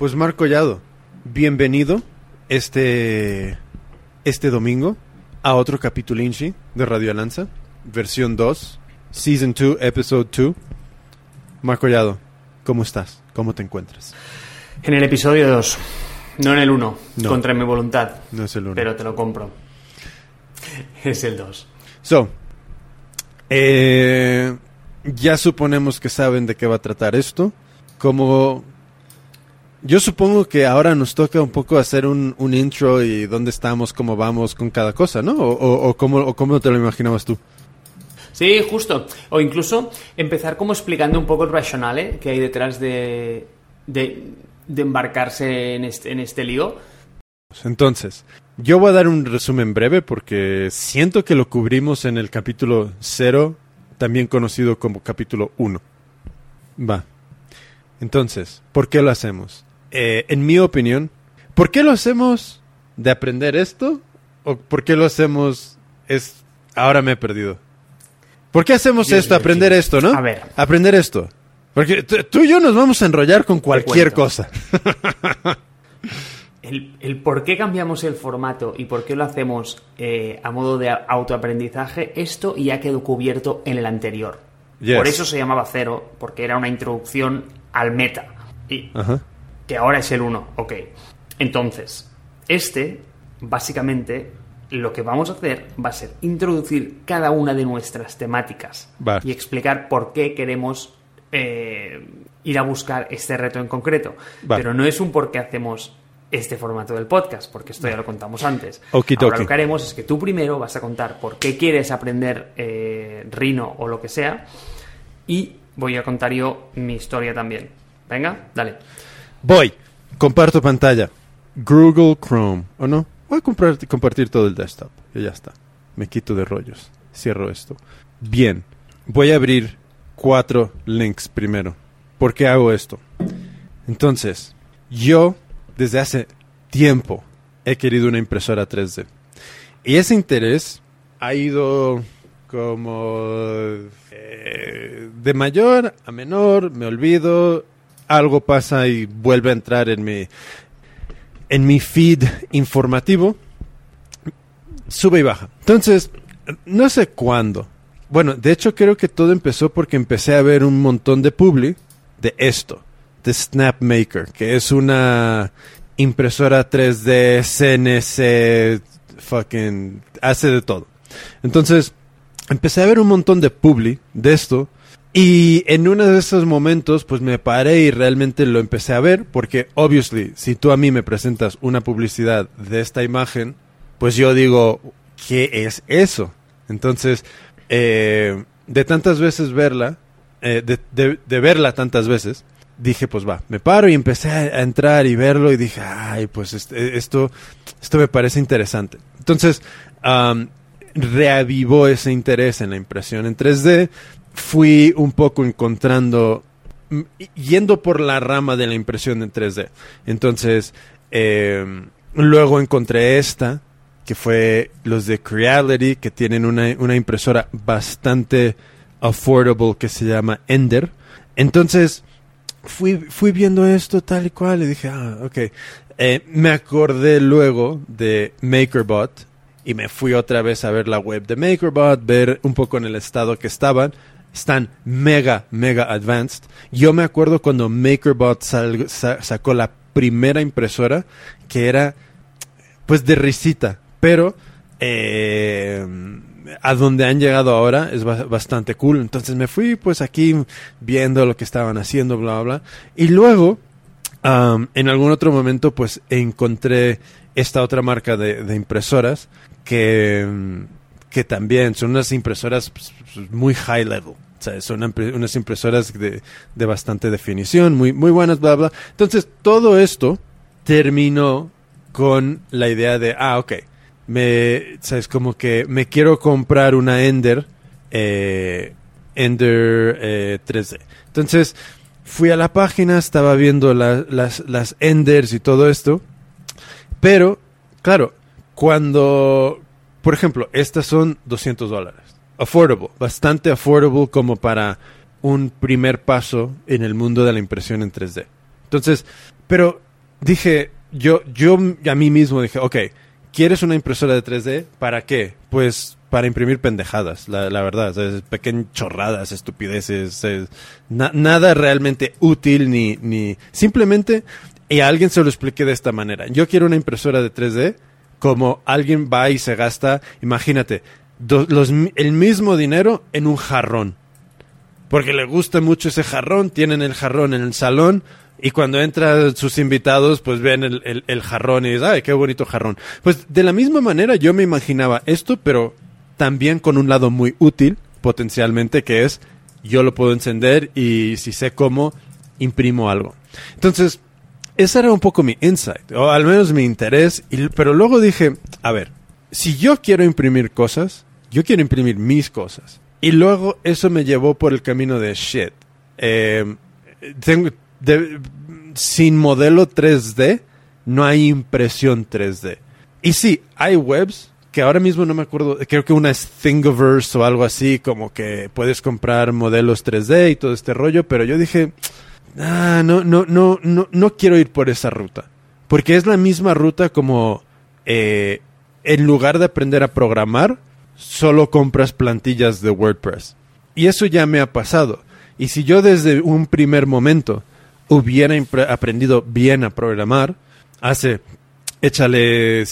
Pues Marco Collado, bienvenido este, este domingo a otro capítulo Inchi de Radio Alanza, versión 2, Season 2, Episode 2. Marco Collado, ¿cómo estás? ¿Cómo te encuentras? En el episodio 2, no en el 1, No. contra mi voluntad. No es el uno. Pero te lo compro. Es el 2. So, eh, ya suponemos que saben de qué va a tratar esto. Como yo supongo que ahora nos toca un poco hacer un, un intro y dónde estamos, cómo vamos con cada cosa, ¿no? O, o, o cómo, o cómo te lo imaginabas tú. Sí, justo. O incluso empezar como explicando un poco el racionale que hay detrás de, de, de embarcarse en este, en este lío. Entonces, yo voy a dar un resumen breve porque siento que lo cubrimos en el capítulo 0, también conocido como capítulo 1. Va. Entonces, ¿por qué lo hacemos? Eh, en mi opinión, ¿por qué lo hacemos de aprender esto? ¿O por qué lo hacemos es... Ahora me he perdido. ¿Por qué hacemos Dios esto? mío, Aprender chicos. esto, ¿no? A ver. Aprender esto. Porque tú y yo nos vamos a enrollar con cualquier cosa. El, el por qué cambiamos el formato y por qué lo hacemos eh, a modo de autoaprendizaje, esto ya quedó cubierto en el anterior. Yes. Por eso se llamaba cero, porque era una introducción al meta. Y Ajá. Que ahora es el 1, ok. Entonces, este, básicamente, lo que vamos a hacer va a ser introducir cada una de nuestras temáticas y explicar por qué queremos eh, ir a buscar este reto en concreto. Pero no es un por qué hacemos este formato del podcast, porque esto ya lo contamos antes. Okidoki. Ahora lo que haremos es que tú primero vas a contar por qué quieres aprender eh, Rhino o lo que sea, y voy a contar yo mi historia también. Venga, dale. Voy. Comparto pantalla. Google Chrome. ¿O no? Voy a comprar- compartir todo el desktop. Y ya está. Me quito de rollos. Cierro esto. Bien. Voy a abrir cuatro links primero. ¿Por qué hago esto? Entonces, yo desde hace tiempo he querido una impresora 3D. Y ese interés ha ido como eh, de mayor a menor, me olvido, algo pasa y vuelve a entrar en mi en mi feed informativo. Sube y baja. Entonces, no sé cuándo. Bueno, de hecho creo que todo empezó porque empecé a ver un montón de publi de esto, de Snapmaker, que es una impresora 3D, CNC, fucking, hace de todo. Entonces, empecé a ver un montón de publi de esto y en uno de esos momentos pues me paré y realmente lo empecé a ver porque obviously si tú a mí me presentas una publicidad de esta imagen pues yo digo ¿qué es eso? Entonces eh, de tantas veces verla eh, de, de- verla tantas veces dije pues va me paro y empecé a, entrar y verlo y dije ay pues este- esto esto me parece interesante entonces am, reavivó ese interés en la impresión en 3D. Fui un poco encontrando, yendo por la rama de la impresión en 3D. Entonces, eh, luego encontré esta, que fue los de Creality, que tienen una, una impresora bastante affordable que se llama Ender. Entonces, fui, fui viendo esto tal y cual y dije, ah, ok. Eh, me acordé luego de MakerBot y me fui otra vez a ver la web de MakerBot, ver un poco en el estado que estaban. Están mega, mega advanced. Yo me acuerdo cuando MakerBot sal- sa- sacó la primera impresora que era pues de risita, pero eh, a donde han llegado ahora es ba- bastante cool. Entonces me fui pues aquí viendo lo que estaban haciendo, bla, bla, bla. Y luego, am, en algún otro momento, pues encontré esta otra marca de, de impresoras que, que también son unas impresoras pues, pues, muy high level. O sea, son unas impresoras de, de bastante definición, muy, muy buenas, bla, bla. Entonces, todo esto terminó con la idea de, ah, ok, me, sabes, como que me quiero comprar una Ender, eh, Ender eh, 3D. Entonces, fui a la página, estaba viendo la- las, las Enders y todo esto, pero, claro, cuando, por ejemplo, estas son 200 dólares. Affordable, bastante affordable como para un primer paso en el mundo de la impresión en 3D. Entonces, pero dije, yo, yo a mí mismo dije, ok, ¿quieres una impresora de 3D? ¿Para qué? Pues para imprimir pendejadas, la, la verdad, es pequeñas chorradas, estupideces, es na- nada realmente útil ni, ni simplemente y a alguien se lo expliqué de esta manera. Yo quiero una impresora de 3D como alguien va y se gasta, imagínate, el mismo dinero en un jarrón. Porque le gusta mucho ese jarrón, tienen el jarrón en el salón y cuando entran sus invitados pues ven el, el- el jarrón y dicen, ay, qué bonito jarrón. Pues de la misma manera yo me imaginaba esto, pero también con un lado muy útil potencialmente que es yo lo puedo encender y si sé cómo, imprimo algo. Entonces, ese era un poco mi insight, o al menos mi interés, pero luego dije, a ver, si yo quiero imprimir cosas, yo quiero imprimir mis cosas. Y luego eso me llevó por el camino de shit. eh, tengo, sin modelo 3D no hay impresión 3D. Y sí, hay webs que ahora mismo no me acuerdo, creo que una es Thingiverse o algo así, como que puedes comprar modelos 3D y todo este rollo, pero yo dije, ah, no, no, no, no, no quiero ir por esa ruta. Porque es la misma ruta como eh, en lugar de aprender a programar, solo compras plantillas de WordPress. Y eso ya me ha pasado. Y si yo desde un primer momento hubiera aprendido bien a programar, hace, échale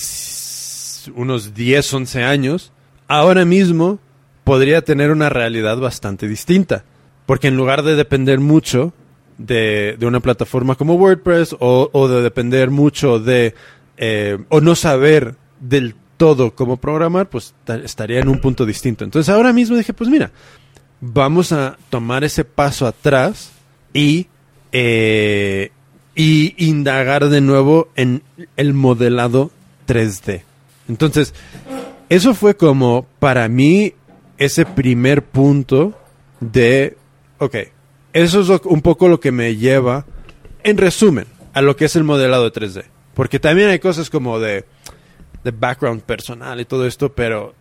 unos 10, 11 años, ahora mismo podría tener una realidad bastante distinta. Porque en lugar de depender mucho de, de una plataforma como WordPress o, o de depender mucho de, eh, o no saber del todo cómo programar, pues ta- estaría en un punto distinto. Entonces ahora mismo dije, pues mira, vamos a tomar ese paso atrás y, eh, y indagar de nuevo en el modelado 3D. Entonces, eso fue como para mí ese primer punto de, ok, eso es un poco lo que me lleva, en resumen, a lo que es el modelado de 3D. Porque también hay cosas como de, de background personal y todo esto, pero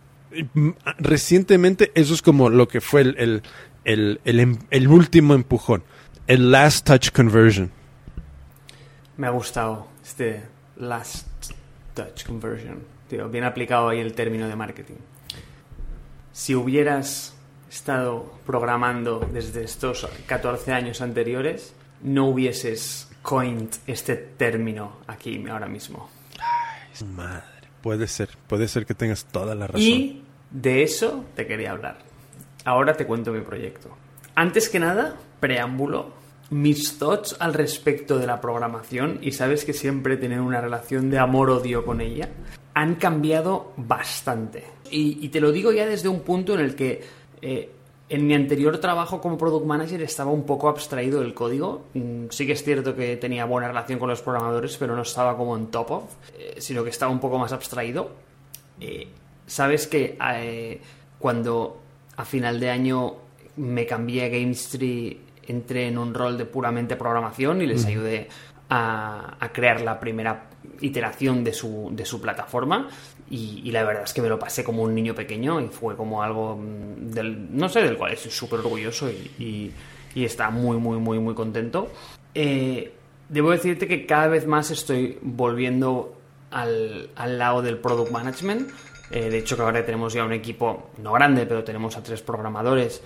recientemente eso es como lo que fue el, el, el, el em- el último empujón, el last touch conversion. Me ha gustado este last touch conversion. Tío, bien aplicado ahí el término de marketing. Si hubieras estado programando desde estos 14 años anteriores, no hubieses coined este término aquí ahora mismo. Madre, puede ser, puede ser que tengas toda la razón. Y de eso te quería hablar. Ahora te cuento mi proyecto. Antes que nada, preámbulo, mis thoughts al respecto de la programación, y sabes que siempre he tenido una relación de amor-odio con ella, han cambiado bastante. Y, y te lo digo ya desde un punto en el que eh, en mi anterior trabajo como product manager estaba un poco abstraído del código. Mm, Sí que es cierto que tenía buena relación con los programadores, pero no estaba como en top of, eh, sino que estaba un poco más abstraído. Eh, Sabes que eh, cuando a final de año me cambié a GameStree, entré en un rol de puramente programación y les ayudé a, a crear la primera iteración de su, de su plataforma. Y, la verdad es que me lo pasé como un niño pequeño y fue como algo mm, del, no sé, del cual estoy súper orgulloso y, y, y está muy, muy, muy, muy contento. Eh, debo decirte que cada vez más estoy volviendo al, al lado del product management. Eh, de hecho, que ahora tenemos ya un equipo no grande, pero tenemos a tres programadores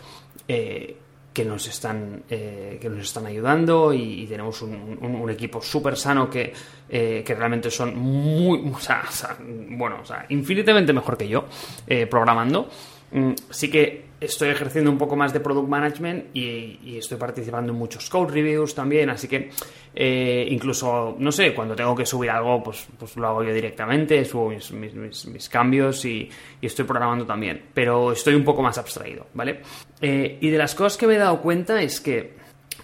eh, que, nos están, eh, que nos están ayudando y, tenemos un, equipo súper sano que, eh, que realmente son muy, o sea, bueno, o sea, infinitamente mejor que yo eh, programando. Mm, sí que estoy ejerciendo un poco más de product management y, estoy participando en muchos code reviews también, así que eh, incluso, no sé, cuando tengo que subir algo, pues, pues lo hago yo directamente, subo mis, cambios y, y estoy programando también, pero estoy un poco más abstraído, ¿vale? Eh, y de las cosas que me he dado cuenta es que,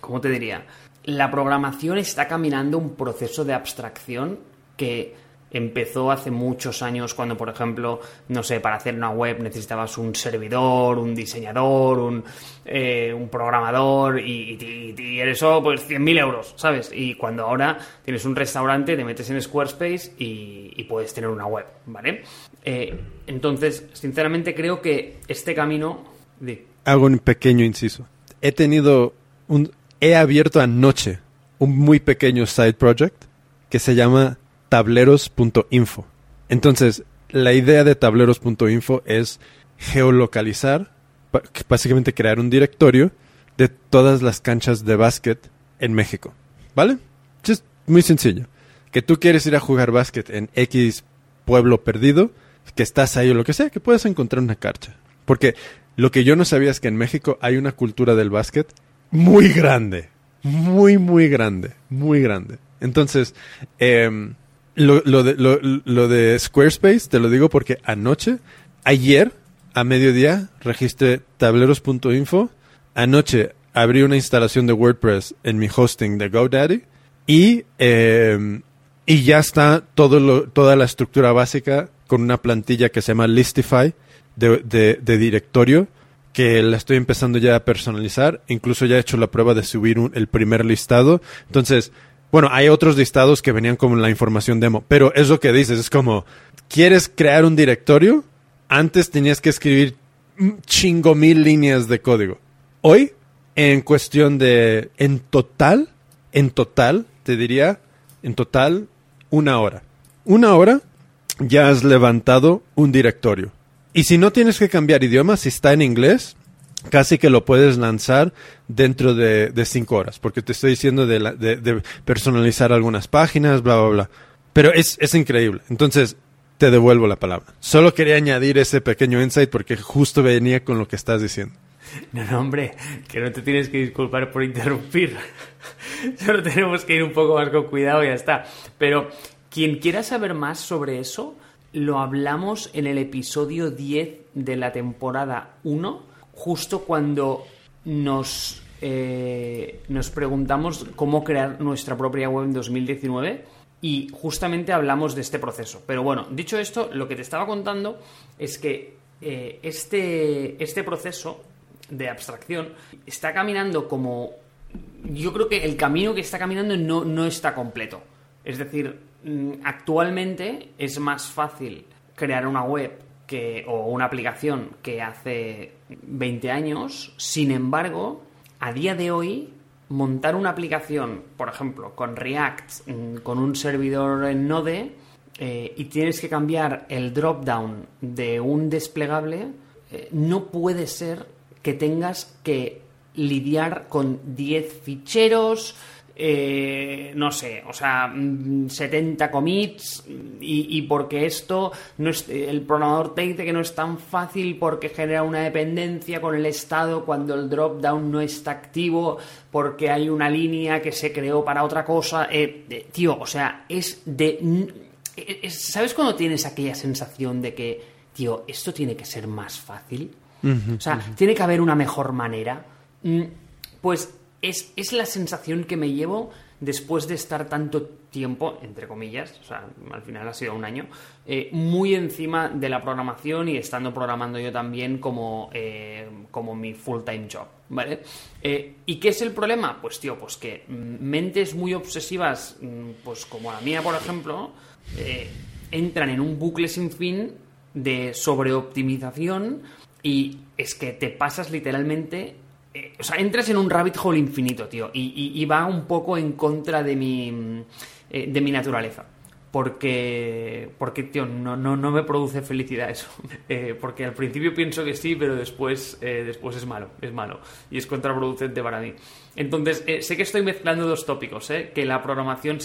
¿cómo te diría? La programación está caminando un proceso de abstracción que empezó hace muchos años cuando, por ejemplo, no sé, para hacer una web necesitabas un servidor, un diseñador, un, eh, programador y, y, y eso pues 100.000 euros, ¿sabes? Y cuando ahora tienes un restaurante, te metes en Squarespace y, puedes tener una web, ¿vale? Eh, entonces, sinceramente creo que este camino... Hago un pequeño inciso. He tenido un... He abierto anoche un muy pequeño side project que se llama tableros.info. Entonces, la idea de tableros.info es geolocalizar, básicamente crear un directorio de todas las canchas de básquet en México. ¿Vale? Es muy sencillo. Que tú quieres ir a jugar básquet en X pueblo perdido, que estás ahí o lo que sea, que puedes encontrar una cancha. Porque lo que yo no sabía es que en México hay una cultura del básquet muy grande. Muy, muy grande. Muy grande. Entonces, em, lo, de, lo, de Squarespace te lo digo porque anoche, ayer, a mediodía, registré tableros.info. Anoche abrí una instalación de WordPress en mi hosting de GoDaddy y, em, y ya está todo toda la estructura básica con una plantilla que se llama Listify de, de, directorio que la estoy empezando ya a personalizar. Incluso ya he hecho la prueba de subir el primer listado. Entonces, bueno, hay otros listados que venían como la información demo, pero es lo que dices, es como, ¿quieres crear un directorio? Antes tenías que escribir chingo mil líneas de código. Hoy, en cuestión de, en total, en total, te diría, en total, una hora. Una hora ya has levantado un directorio. Y si no tienes que cambiar idioma, si está en inglés, casi que lo puedes lanzar dentro de, cinco horas, porque te estoy diciendo de, personalizar algunas páginas, bla, bla, bla. Pero es, es increíble. Entonces, te devuelvo la palabra. Solo quería añadir ese pequeño insight porque justo venía con lo que estás diciendo. No, no, hombre, que no te tienes que disculpar por interrumpir. Solo tenemos que ir un poco más con cuidado y ya está. Pero quien quiera saber más sobre eso, lo hablamos en el episodio 10 de la temporada 1, justo cuando nos, eh, nos preguntamos cómo crear nuestra propia web en 2019 y justamente hablamos de este proceso. Pero bueno, dicho esto, lo que te estaba contando es que eh, este, este proceso de abstracción está caminando como... Yo creo que el camino que está caminando no, no está completo. Es decir, mm, actualmente es más fácil crear una web que, o una aplicación que hace 20 años. Sin embargo, a día de hoy, montar una aplicación, por ejemplo, con React, mm, con un servidor en Node, eh, y tienes que cambiar el dropdown de un desplegable, eh, no puede ser que tengas que lidiar con 10 ficheros, eh, no sé, o sea, 70 mm, commits y, porque esto, no es, el programador te dice que no es tan fácil porque genera una dependencia con el estado cuando el drop-down no está activo, porque hay una línea que se creó para otra cosa. Eh, tío, o sea, es de... ¿Sabes cuando tienes aquella sensación de que, tío, esto tiene que ser más fácil? o sea, tiene que haber una mejor manera. Mm, pues es, la sensación que me llevo después de estar tanto tiempo, entre comillas, o sea, al final ha sido un año, eh, muy encima de la programación y estando programando yo también como, eh, como mi full-time job, ¿vale? Eh, ¿Y qué es el problema? Pues, tío, pues que mentes muy obsesivas, mm, pues como la mía, por ejemplo, entran en un bucle sin fin de sobreoptimización y es que te pasas literalmente eh, o sea, entras en un rabbit hole infinito, tío, y, va un poco en contra de mi, eh, de mi naturaleza. Porque, porque tío, no, no, no me produce felicidad eso. Eh, porque al principio pienso que sí, pero después, después es malo, es malo. Y es contraproducente para mí. Entonces, sé que estoy mezclando dos tópicos, que la programación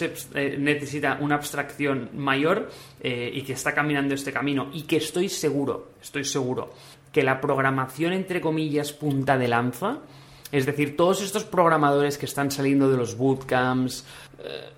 necesita una abstracción mayor y que está caminando este camino. Y que estoy seguro, estoy seguro que la programación, entre comillas, punta de lanza, es decir, todos estos programadores que están saliendo de los bootcamps... Eh,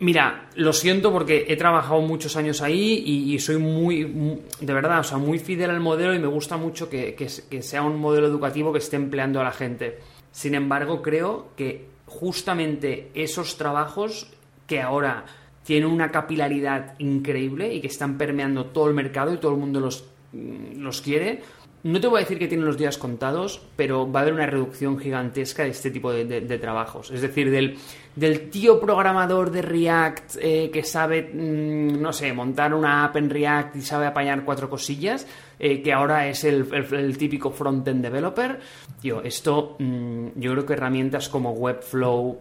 mira, lo siento porque he trabajado muchos años ahí y, soy muy, de verdad, o sea, muy fidel al modelo y me gusta mucho que, que, sea un modelo educativo que esté empleando a la gente. Sin embargo, creo que justamente esos trabajos que ahora tienen una capilaridad increíble y que están permeando todo el mercado y todo el mundo los, los quiere, no te voy a decir que tienen los días contados, pero va a haber una reducción gigantesca de este tipo de, trabajos. Es decir, del, del, tío programador de React eh, que sabe, mm, no sé, montar una app en React y sabe apañar cuatro cosillas, eh, que ahora es el, típico front-end developer. Tío, esto, mm, yo creo que herramientas como Webflow,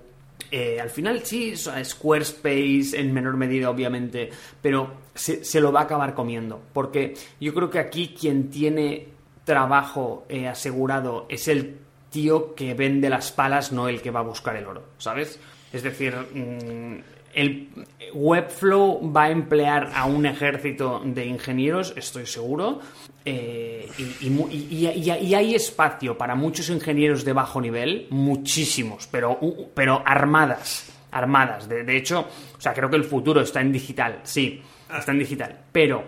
eh, al final sí, Squarespace en menor medida, obviamente, pero se, lo va a acabar comiendo. Porque yo creo que aquí quien tiene trabajo eh, asegurado es el tío que vende las palas, no el que va a buscar el oro, ¿sabes? Es decir, mm, el Webflow va a emplear a un ejército de ingenieros, estoy seguro, eh, y, hay espacio para muchos ingenieros de bajo nivel, muchísimos, pero, pero armadas, armadas. De, de hecho, o sea, creo que el futuro está en digital, sí, está en digital, pero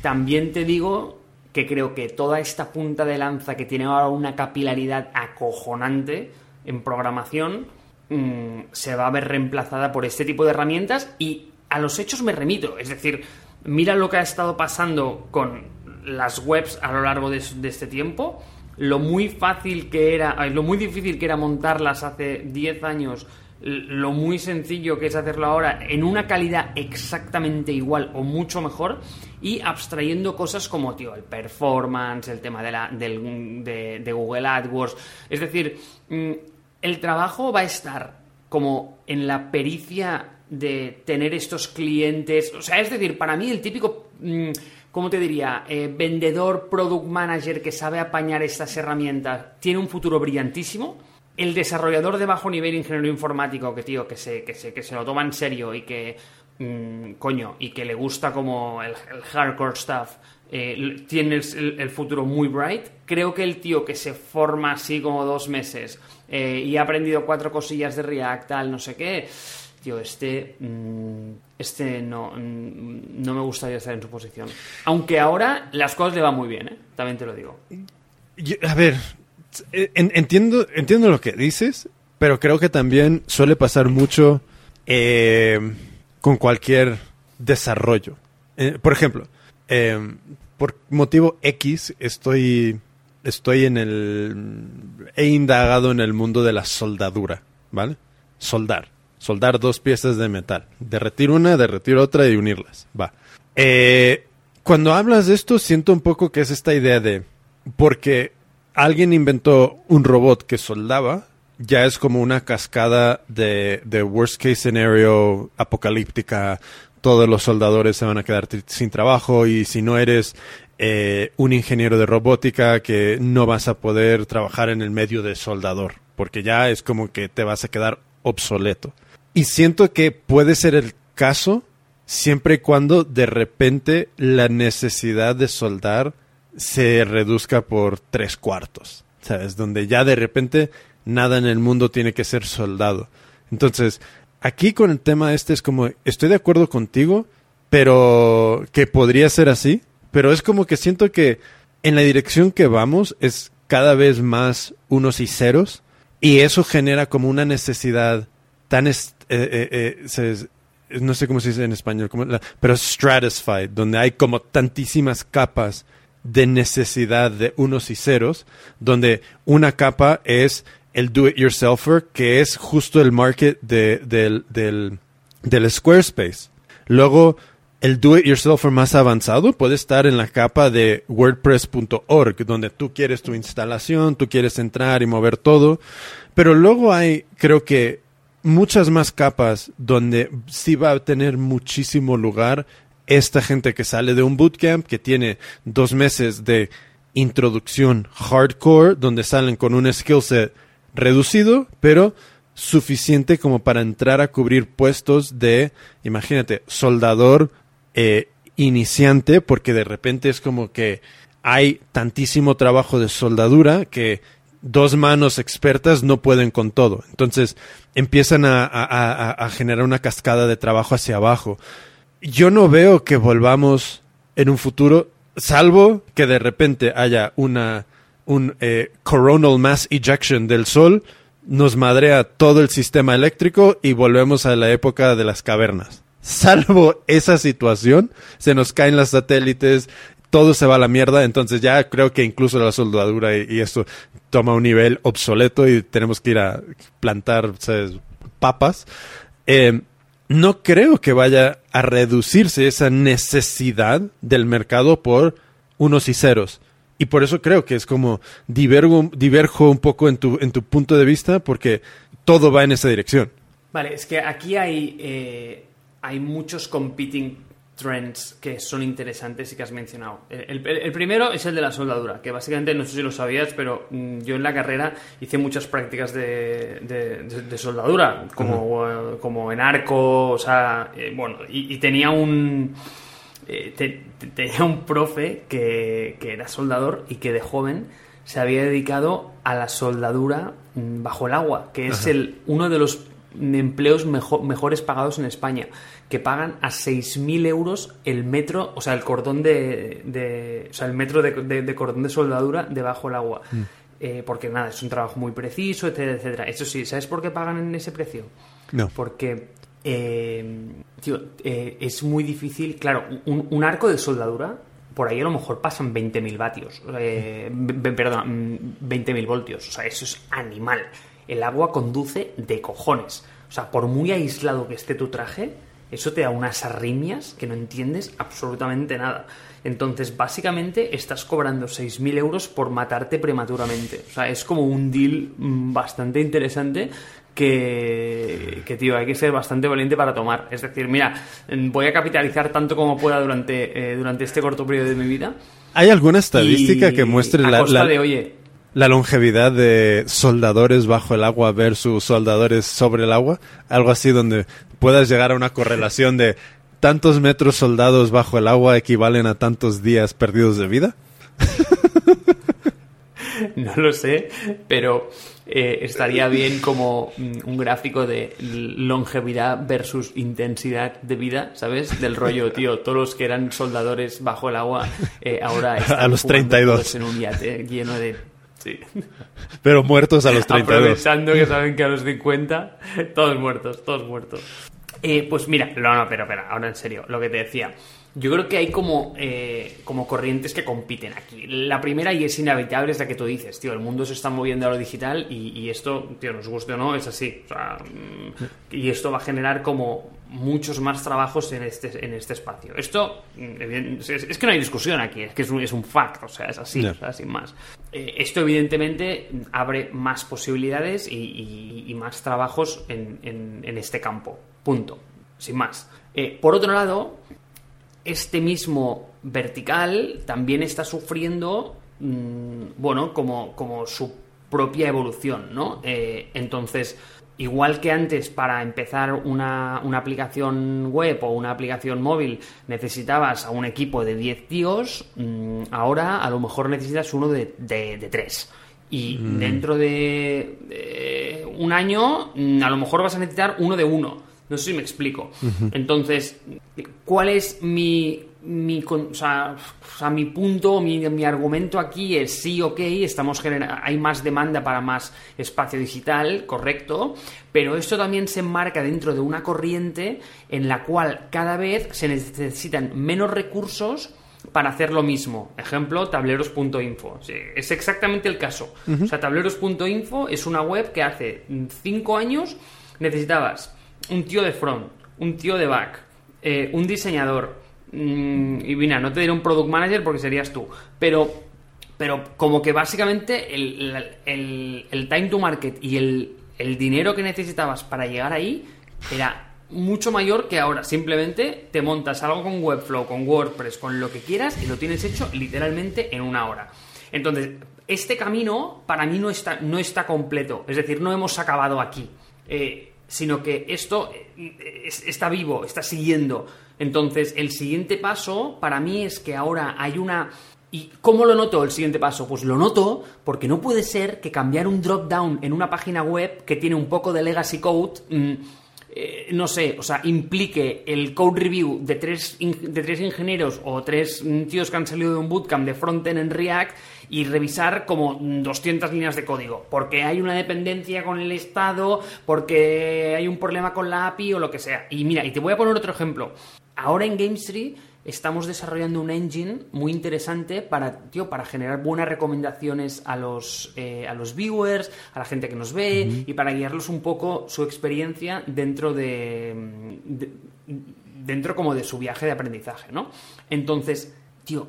también te digo que creo que toda esta punta de lanza que tiene ahora una capilaridad acojonante en programación, Mm, se va a ver reemplazada por este tipo de herramientas y a los hechos me remito. Es decir, mira lo que ha estado pasando con las webs a lo largo de, este tiempo, lo muy fácil que era, lo muy difícil que era montarlas hace 10 años, lo muy sencillo que es hacerlo ahora en una calidad exactamente igual o mucho mejor y abstrayendo cosas como, tío, el performance, el tema de, la, de Google AdWords. Es decir, mm, el trabajo va a estar como en la pericia de tener estos clientes. O sea, es decir, para mí el típico, mm, ¿cómo te diría? Eh, vendedor, product manager que sabe apañar estas herramientas tiene un futuro brillantísimo. El desarrollador de bajo nivel ingeniero informático, que tío, que se, que se, que se lo toma en serio y que, mm, coño, y que le gusta como el hardcore stuff, eh, tiene el, futuro muy bright. Creo que el tío que se forma así como dos meses eh, y ha aprendido cuatro cosillas de React, tal, no sé qué, tío, este, mm, este no, mm, no me gustaría estar en su posición. Aunque ahora las cosas le van muy bien, ¿eh? también te lo digo. a ver, entiendo, entiendo lo que dices, pero creo que también suele pasar mucho con cualquier desarrollo. por ejemplo, por motivo X estoy estoy en el he indagado en el mundo de la soldadura, ¿vale? Soldar, soldar dos piezas de metal, derretir una, derretir otra y unirlas, va. Eh, cuando hablas de esto siento un poco que es esta idea de porque alguien inventó un robot que soldaba, ya es como una cascada de, de worst case scenario apocalíptica todos los soldadores se van a quedar sin trabajo y si no eres eh, un ingeniero de robótica que no vas a poder trabajar en el medio de soldador, porque ya es como que te vas a quedar obsoleto. Y siento que puede ser el caso siempre y cuando de repente la necesidad de soldar se reduzca por tres cuartos, ¿sabes? Donde ya de repente nada en el mundo tiene que ser soldado. Entonces, aquí con el tema este es como, estoy de acuerdo contigo, pero que podría ser así, pero es como que siento que en la dirección que vamos es cada vez más unos y ceros y eso genera como una necesidad tan, eh, eh, eh, no sé cómo se dice en español, pero stratified, donde hay como tantísimas capas de necesidad de unos y ceros, donde una capa es el do-it-yourselfer, que es justo el market de, del, del, del Squarespace. Luego, el do-it-yourselfer más avanzado puede estar en la capa de wordpress.org, donde tú quieres tu instalación, tú quieres entrar y mover todo. Pero luego hay, creo que, muchas más capas donde sí va a tener muchísimo lugar esta gente que sale de un bootcamp, que tiene dos meses de introducción hardcore, donde salen con un skill set reducido, pero suficiente como para entrar a cubrir puestos de, imagínate, soldador eh, iniciante, porque de repente es como que hay tantísimo trabajo de soldadura que dos manos expertas no pueden con todo. Entonces empiezan a, a, generar una cascada de trabajo hacia abajo. Yo no veo que volvamos en un futuro, salvo que de repente haya una un eh, coronal mass ejection del Sol, nos madrea todo el sistema eléctrico y volvemos a la época de las cavernas. Salvo esa situación, se nos caen las satélites, todo se va a la mierda, entonces ya creo que incluso la soldadura y, esto toma un nivel obsoleto y tenemos que ir a plantar papas. Eh, no creo que vaya a reducirse esa necesidad del mercado por unos y ceros. Y por eso creo que es como divergo, diverjo un poco en tu, en tu punto de vista porque todo va en esa dirección. Vale, es que aquí hay, eh, hay muchos competing trends que son interesantes y que has mencionado. El, el- el primero es el de la soldadura, que básicamente no sé si lo sabías, pero mm, yo en la carrera hice muchas prácticas de, de- de- de soldadura, como, eh, como en arco, o sea, eh, bueno, y, y tenía un... eh, te- te- tenía un profe que, que era soldador y que de joven se había dedicado a la soldadura mm, bajo el agua, que es el, uno de los empleos mejo- mejores pagados en España, que pagan a 6.000 euros el metro, o sea, el cordón de, de- o sea, el metro de, de- de cordón de soldadura debajo del agua. Eh, porque nada, es un trabajo muy preciso, etcétera, etcétera. Eso sí, ¿sabes por qué pagan en ese precio? No. Porque, eh, tío, eh, es muy difícil. Claro, un, arco de soldadura, por ahí a lo mejor pasan 20.000 vatios. Eh, perdón, mm, 20.000 voltios. O sea, eso es animal. El agua conduce de cojones. O sea, por muy aislado que esté tu traje, eso te da unas arritmias que no entiendes absolutamente nada. Entonces, básicamente, estás cobrando 6.000 euros por matarte prematuramente. O sea, es como un deal mm, bastante interesante que, que, tío, hay que ser bastante valiente para tomar. Es decir, mira, mm, voy a capitalizar tanto como pueda durante, eh, durante este corto periodo de mi vida. ¿Hay alguna estadística que muestre la, la- de, oye, la longevidad de soldadores bajo el agua versus soldadores sobre el agua? Algo así donde puedas llegar a una correlación de tantos metros soldados bajo el agua equivalen a tantos días perdidos de vida. No lo sé, pero eh, estaría bien como mm, un gráfico de longevidad versus intensidad de vida, ¿sabes? Del rollo, tío, todos los que eran soldadores bajo el agua eh, ahora están A los fumando 32. todos en un yate lleno de... Sí. Pero muertos a los 32. Aprovechando que saben que a los 50 todos muertos, todos muertos. Eh, pues mira, no, no, pero espera, ahora en serio, lo que te decía. Yo creo que hay como, eh, como corrientes que compiten aquí. La primera, y es inevitable, es la que tú dices, tío, el mundo se está moviendo a lo digital y, y esto, tío, nos guste o no, es así. O sea, mm, y esto va a generar como muchos más trabajos en este, en este espacio. Esto, mm, es, es que no hay discusión aquí, es que es un, es un fact, o sea, es así, Ya. o sea, sin más. Eh, esto evidentemente abre más posibilidades y, y- y más trabajos en, en- en este campo. Punto. Sin más. Eh, por otro lado, este mismo vertical también está sufriendo, mm, bueno, como, como su propia evolución, ¿no? Eh, entonces, igual que antes para empezar una, una aplicación web o una aplicación móvil necesitabas a un equipo de 10 tíos, mm, ahora a lo mejor necesitas uno de, de, de 3. Y dentro de, de un año, mm, a lo mejor vas a necesitar uno de uno. No sé si me explico. Entonces, ¿cuál es mi, mi, con- o sea, o sea, mi punto, mi, mi argumento aquí es sí, ok, estamos genera- hay más demanda para más espacio digital, correcto, pero esto también se enmarca dentro de una corriente en la cual cada vez se necesitan menos recursos para hacer lo mismo. Ejemplo, tableros.info. Sí, es exactamente el caso. O sea, tableros.info es una web que hace 5 años necesitabas un tío de front, un tío de back, eh, un diseñador. mm, y mira, no te diré un product manager porque serías tú. Pero, pero como que básicamente el, el- time to market y el, el dinero que necesitabas para llegar ahí era mucho mayor que ahora. Simplemente te montas algo con Webflow, con WordPress, con lo que quieras y lo tienes hecho literalmente en una hora. Entonces, este camino para mí no está, no está completo. Es decir, no hemos acabado aquí. Eh, sino que esto eh, es- está vivo, está siguiendo. Entonces, el siguiente paso para mí es que ahora hay una... ¿Y cómo lo noto el siguiente paso? Pues lo noto porque no puede ser que cambiar un drop-down en una página web que tiene un poco de legacy code... mm, eh, no sé, o sea, implique el code review de tres, de tres ingenieros o tres mm, tíos que han salido de un bootcamp de frontend en React y revisar como mm, 200 líneas de código, porque hay una dependencia con el estado, porque hay un problema con la API o lo que sea. Y mira, y te voy a poner otro ejemplo. Ahora en GameStree estamos desarrollando un engine muy interesante para, tío, para generar buenas recomendaciones a los, eh, a los viewers, a la gente que nos ve y para guiarlos un poco su experiencia dentro de, de- dentro como de su viaje de aprendizaje, ¿no? Entonces, tío,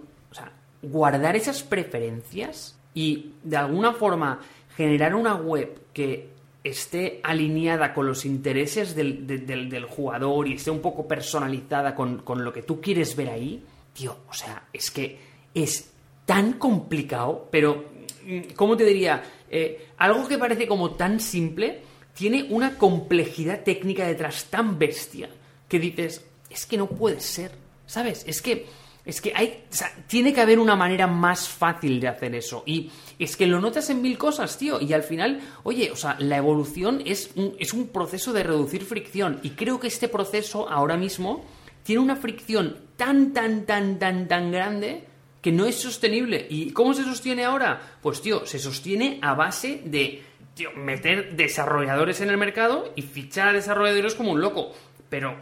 guardar esas preferencias y de alguna forma generar una web que esté alineada con los intereses del, del, jugador y esté un poco personalizada con, con, lo que tú quieres ver ahí, tío, o sea, es que es tan complicado, pero, mm, ¿cómo te diría? Eh, algo que parece como tan simple, tiene una complejidad técnica detrás tan bestia que dices, es que no puede ser, ¿sabes? Es que es que hay, o sea, tiene que haber una manera más fácil de hacer eso. Y es que lo notas en mil cosas, tío. Y al final, oye, o sea, la evolución es un, es un proceso de reducir fricción. Y creo que este proceso ahora mismo tiene una fricción tan, tan, tan, tan, tan grande que no es sostenible. ¿Y cómo se sostiene ahora? Pues, tío, se sostiene a base de tío, meter desarrolladores en el mercado y fichar a desarrolladores como un loco. Pero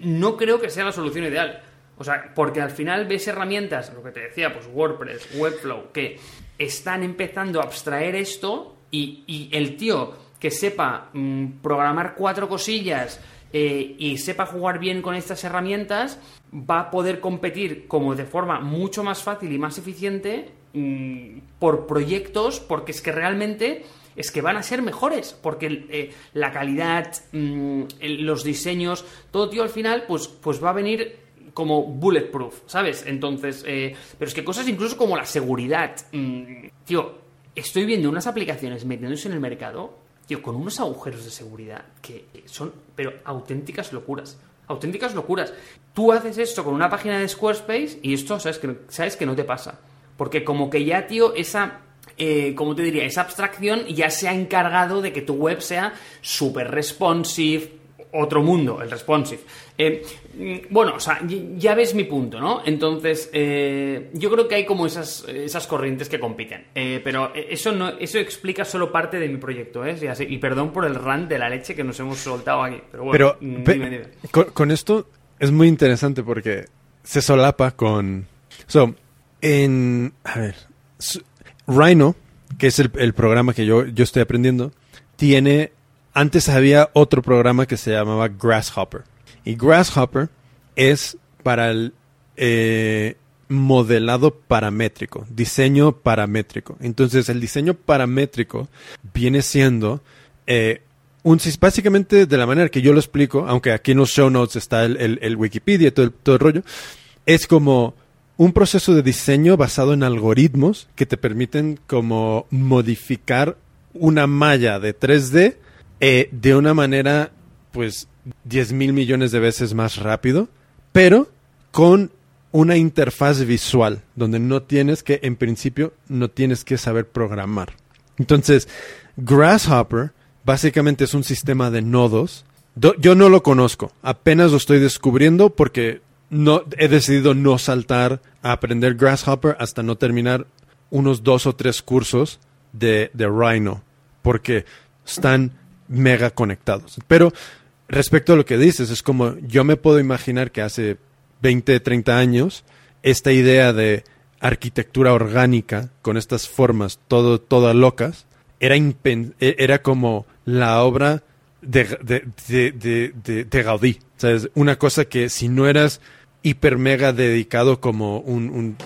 no creo que sea la solución ideal. O sea, porque al final ves herramientas, lo que te decía, pues WordPress, Webflow, que están empezando a abstraer esto y, el tío que sepa mm, programar cuatro cosillas eh, y sepa jugar bien con estas herramientas, va a poder competir como de forma mucho más fácil y más eficiente mm, por proyectos, porque es que realmente es que van a ser mejores, porque eh, la calidad, mm, los diseños, todo tío al final, pues, pues va a venir como bulletproof, ¿sabes? Entonces, eh, pero es que cosas incluso como la seguridad, mm, tío, estoy viendo unas aplicaciones metiéndose en el mercado, tío, con unos agujeros de seguridad que son, pero auténticas locuras. Auténticas locuras. Tú haces esto con una página de Squarespace y esto sabes que, sabes que no te pasa. Porque como que ya, tío, esa eh, como te diría? Esa abstracción ya se ha encargado de que tu web sea súper responsive, otro mundo, el responsive. Eh, bueno, o sea, ya ves mi punto, ¿no? Entonces, eh, yo creo que hay como esas, esas corrientes que compiten. Eh, pero eso no, eso explica solo parte de mi proyecto, ¿eh? Y, perdón por el rant de la leche que nos hemos soltado aquí. Pero bueno, mm, Con, esto es muy interesante porque se solapa con. So, en. A ver. Rhino, que es el, el programa que yo, yo estoy aprendiendo, tiene antes había otro programa que se llamaba Grasshopper. Y Grasshopper es para el eh, modelado paramétrico, diseño paramétrico. Entonces el diseño paramétrico viene siendo eh, un, básicamente de la manera que yo lo explico, aunque aquí en los show notes está el, Wikipedia y todo el, todo el rollo, es como un proceso de diseño basado en algoritmos que te permiten como modificar una malla de 3D eh, de una manera, pues, 10 mil millones de veces más rápido, pero con una interfaz visual, donde no tienes que, en principio, no tienes que saber programar. Entonces, Grasshopper básicamente es un sistema de nodos. yo no lo conozco, apenas lo estoy descubriendo porque no he decidido no saltar a aprender Grasshopper hasta no terminar unos dos o tres cursos de, de Rhino, porque están mega conectados. Pero respecto a lo que dices, es como yo me puedo imaginar que hace 20, 30 años, esta idea de arquitectura orgánica con estas formas todo, todas locas, era, e, era como la obra de, de, de, Gaudí. Una cosa que si no eras hiper mega dedicado como un...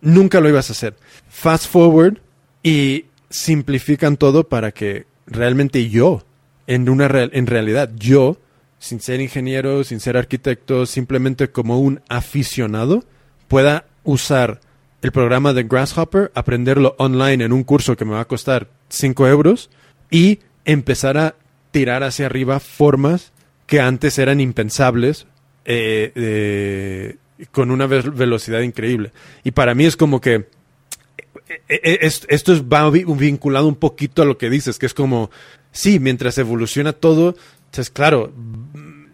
Nunca lo ibas a hacer. Fast forward y simplifican todo para que realmente yo en, una en realidad yo, sin ser ingeniero, sin ser arquitecto, simplemente como un aficionado, pueda usar el programa de Grasshopper, aprenderlo online en un curso que me va a costar 5 euros y empezar a tirar hacia arriba formas que antes eran impensables eh, con una velocidad increíble. Y para mí es como que eh, eh, esto es, va vinculado un poquito a lo que dices, que es como sí, mientras evoluciona todo, entonces claro,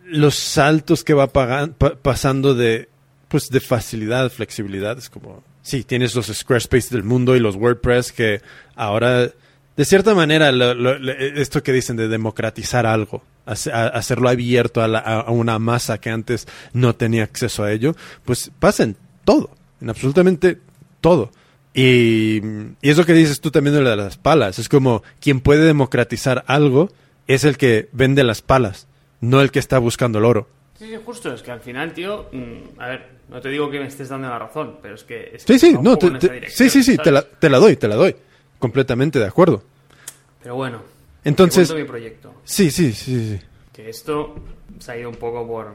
los saltos que va pasando de, pues de facilidad, flexibilidad, es como, sí, tienes los Squarespace del mundo y los WordPress que ahora, de cierta manera, esto que dicen de democratizar algo, hacerlo abierto a, una masa que antes no tenía acceso a ello, pues pasa en todo, en absolutamente todo. Y, y eso que dices tú también de las palas, es como quien puede democratizar algo es el que vende las palas, no el que está buscando el oro. Sí, sí, justo, es que al final, tío, mm, a ver, no te digo que me estés dando la razón, pero es que... sí, sí, no, sí, sí, sí, te la, te la doy, te la doy, completamente de acuerdo. Pero bueno, Entonces, Te mi proyecto. sí, sí, sí, sí. Que esto se ha ido un poco por.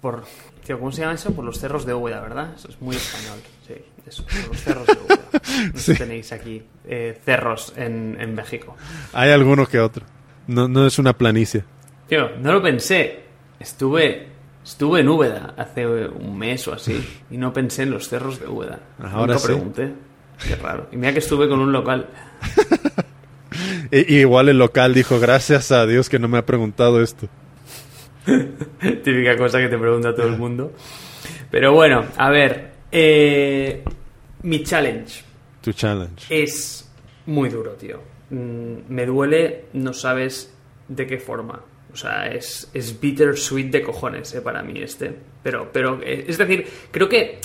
por. Tío, ¿cómo se llama eso? Por los cerros de Úbeda, ¿verdad? Eso es muy español. Sí, eso, por los cerros de Úbeda. No sé si tenéis aquí eh, cerros en, en México. Hay alguno que otro. No, no es una planicie. Tío, no lo pensé. Estuve. Estuve en Úbeda hace un mes o así y no pensé en los cerros de Úbeda. Ahora Nunca sí. pregunté. Qué raro. Y mira que estuve con un local. I- igual el local dijo, gracias a Dios que no me ha preguntado esto. Típica cosa que te pregunta todo el mundo. Pero bueno, a ver. eh, mi challenge Tu challenge. es muy duro, tío. Mm, me duele, no sabes de qué forma. O sea, es, es bittersweet de cojones eh, para mí este. Pero, pero, eh, es decir, creo que.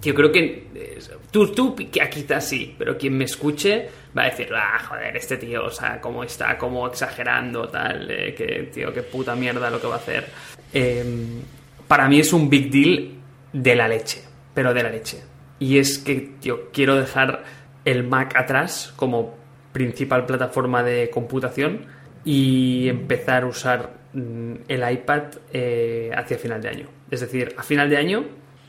Yo creo que. eh, tú, tú, quizás sí, pero quien me escuche va a decir, ah, joder, este tío, o sea, cómo está, cómo exagerando, tal, eh, que, tío, qué puta mierda lo que va a hacer. Eh, para mí es un big deal de la leche, pero de la leche. Y es que, tío, quiero dejar el Mac atrás como principal plataforma de computación y empezar a usar mm, el iPad eh, hacia final de año. Es decir, a final de año,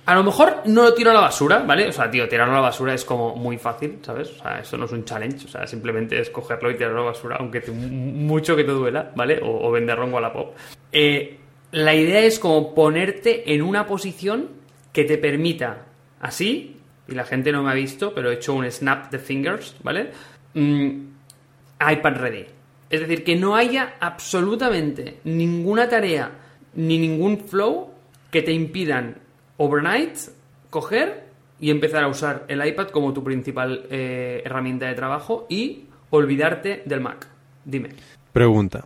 a lo mejor no lo tiro a la basura, ¿vale? O sea, tío, tirarlo a la basura es como muy fácil, ¿sabes? O sea, eso no es un challenge, o sea, simplemente es cogerlo y tirarlo a la basura, aunque mucho que te duela, ¿vale? O, o venderlo en Wallapop. Eh, la idea es como ponerte en una posición que te permita, así, y la gente no me ha visto, pero he hecho un snap de fingers, ¿vale? Mm, iPad ready. Es decir, que no haya absolutamente ninguna tarea ni ningún flow que te impidan overnight coger y empezar a usar el iPad como tu principal eh, herramienta de trabajo y olvidarte del Mac. Dime. Pregunta.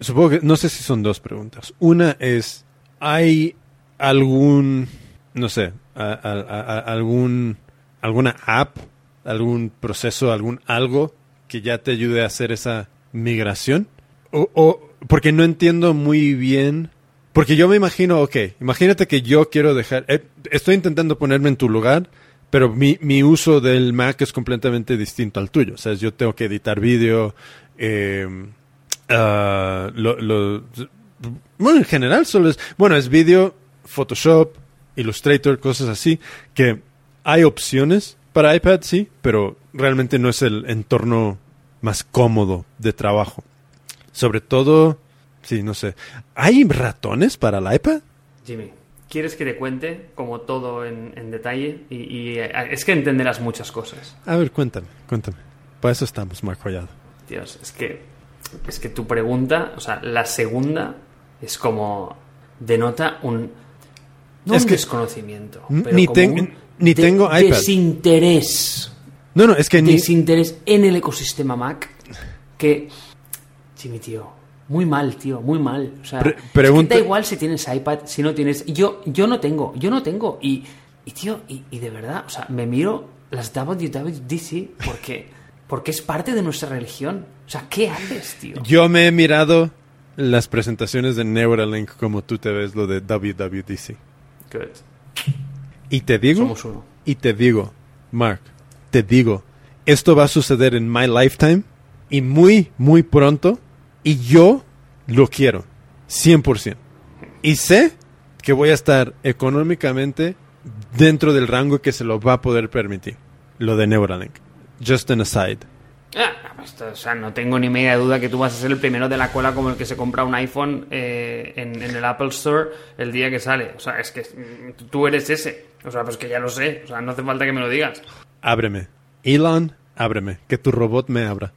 Supongo que, no sé si son dos preguntas. Una es, ¿hay algún, no sé, algún, alguna app, algún proceso, algún algo que ya te ayude a hacer esa migración? O- porque no entiendo muy bien, porque yo me imagino, ok, imagínate que yo quiero dejar, eh, estoy intentando ponerme en tu lugar, pero mi, mi uso del Mac es completamente distinto al tuyo. O sea, yo tengo que editar vídeo, eh, lo, lo- bueno, en general solo es, bueno, es vídeo, Photoshop, Illustrator, cosas así, que hay opciones para iPad, sí, pero realmente no es el entorno más cómodo de trabajo. Sobre todo, sí, no sé, ¿hay ratones para el iPad? Jimmy, ¿quieres que te cuente como todo en, en detalle? Y, y, eh, es que entenderás muchas cosas. A ver, cuéntame, cuéntame. Para eso estamos, Marco Collado. Dios, es que, es que tu pregunta, o sea, la segunda es como denota un, no Es un que desconocimiento, pero ni como ten- un ni tengo iPad. desinterés, No, no, es que ni... desinterés en el ecosistema Mac que, Jimmy, tío, muy mal, tío, muy mal. O sea, Pre- es que pregunta- da igual si tienes iPad, si no tienes. Yo, yo no tengo, yo no tengo. Y, y tío, y, y de verdad, o sea, me miro las WWDC porque, porque es parte de nuestra religión. O sea, ¿qué haces, tío? Yo me he mirado las presentaciones de Neuralink como tú te ves lo de WWDC. Good. Y te digo, Somos uno. y te digo, Mark, te digo, esto va a suceder en my lifetime y muy, muy pronto y yo lo quiero, 100%. Y sé que voy a estar económicamente dentro del rango que se lo va a poder permitir, lo de Neuralink. Just an aside. Ah, pues, o sea, no tengo ni media duda que tú vas a ser el primero de la cola como el que se compra un iPhone eh, en, en el Apple Store el día que sale. O sea, es que mm, tú eres ese. O sea, pues que ya lo sé. O sea, no hace falta que me lo digas. Ábreme. Elon, ábreme. Que tu robot me abra.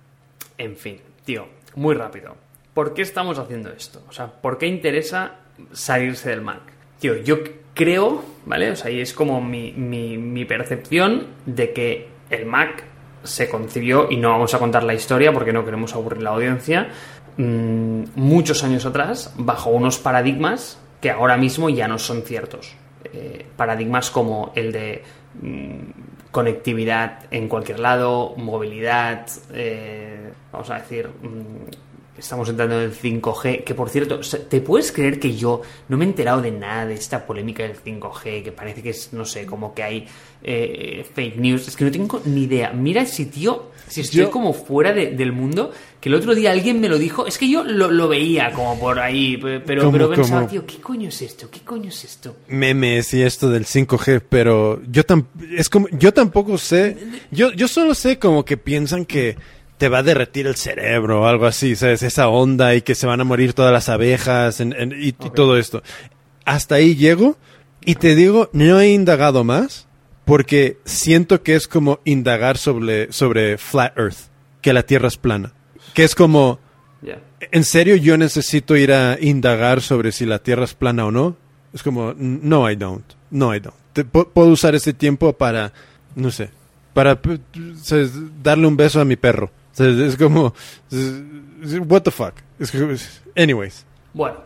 En fin, tío, muy rápido. ¿Por qué estamos haciendo esto? O sea, ¿por qué interesa salirse del Mac? Tío, yo creo, ¿vale? O sea, y es como mi, mi, percepción de que el Mac se concibió, y no vamos a contar la historia porque no queremos aburrir la audiencia, mm, muchos años atrás, bajo unos paradigmas que ahora mismo ya no son ciertos. Eh, paradigmas como el de mm, conectividad en cualquier lado, movilidad, eh, vamos a decir, mm, estamos entrando en el 5G, que por cierto, ¿te puedes creer que yo no me he enterado de nada de esta polémica del 5G, que parece que es, no sé, como que hay eh, fake news? Es que no tengo ni idea. Mira si, tío, si estoy como fuera del mundo, que el otro día alguien me lo dijo, es que yo lo, veía como por ahí, pero, pero pensaba, tío, ¿qué coño es esto? ¿Qué coño es esto? Memes y esto del 5G, pero yo, es como, yo tampoco sé, yo, yo solo sé como que piensan que te va a derretir el cerebro o algo así, ¿sabes? Esa onda y que se van a morir todas las abejas y, todo esto. Hasta ahí llego y te digo, no he indagado más porque siento que es como indagar sobre, sobre Flat Earth, que la Tierra es plana. Que es como, ¿en serio yo necesito ir a indagar sobre si la Tierra es plana o no? Es como, no, I don't. No, I don't. puedo usar ese tiempo para, no sé, para darle un beso a mi perro es como, what the fuck. anyways. Bueno,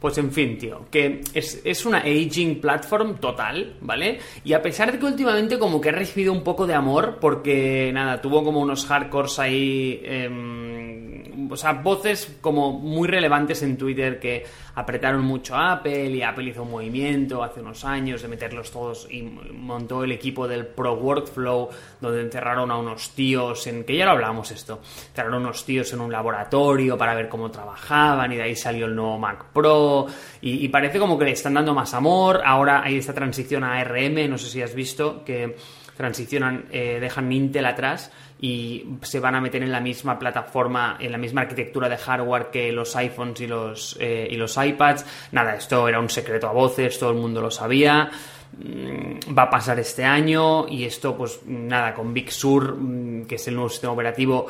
pues en fin, tío, que es, es, una aging platform total, ¿vale? Y a pesar de que últimamente como que ha recibido un poco de amor, porque nada, tuvo como unos hardcores ahí... Eh, o sea, voces como muy relevantes en Twitter que apretaron mucho a Apple y Apple hizo un movimiento hace unos años de meterlos todos y montó el equipo del Pro Workflow donde encerraron a unos tíos en, que ya lo hablamos esto, encerraron a unos tíos en un laboratorio para ver cómo trabajaban y de ahí salió el nuevo Mac Pro y, parece como que le están dando más amor, ahora hay esta transición a ARM, no sé si has visto que transicionan, eh, dejan Intel atrás y se van a meter en la misma plataforma, en la misma arquitectura de hardware que los iPhones y los, eh, y los iPads. Nada, esto era un secreto a voces, todo el mundo lo sabía. Mm, va a pasar este año y esto, pues nada, con Big Sur, mm, que es el nuevo sistema operativo,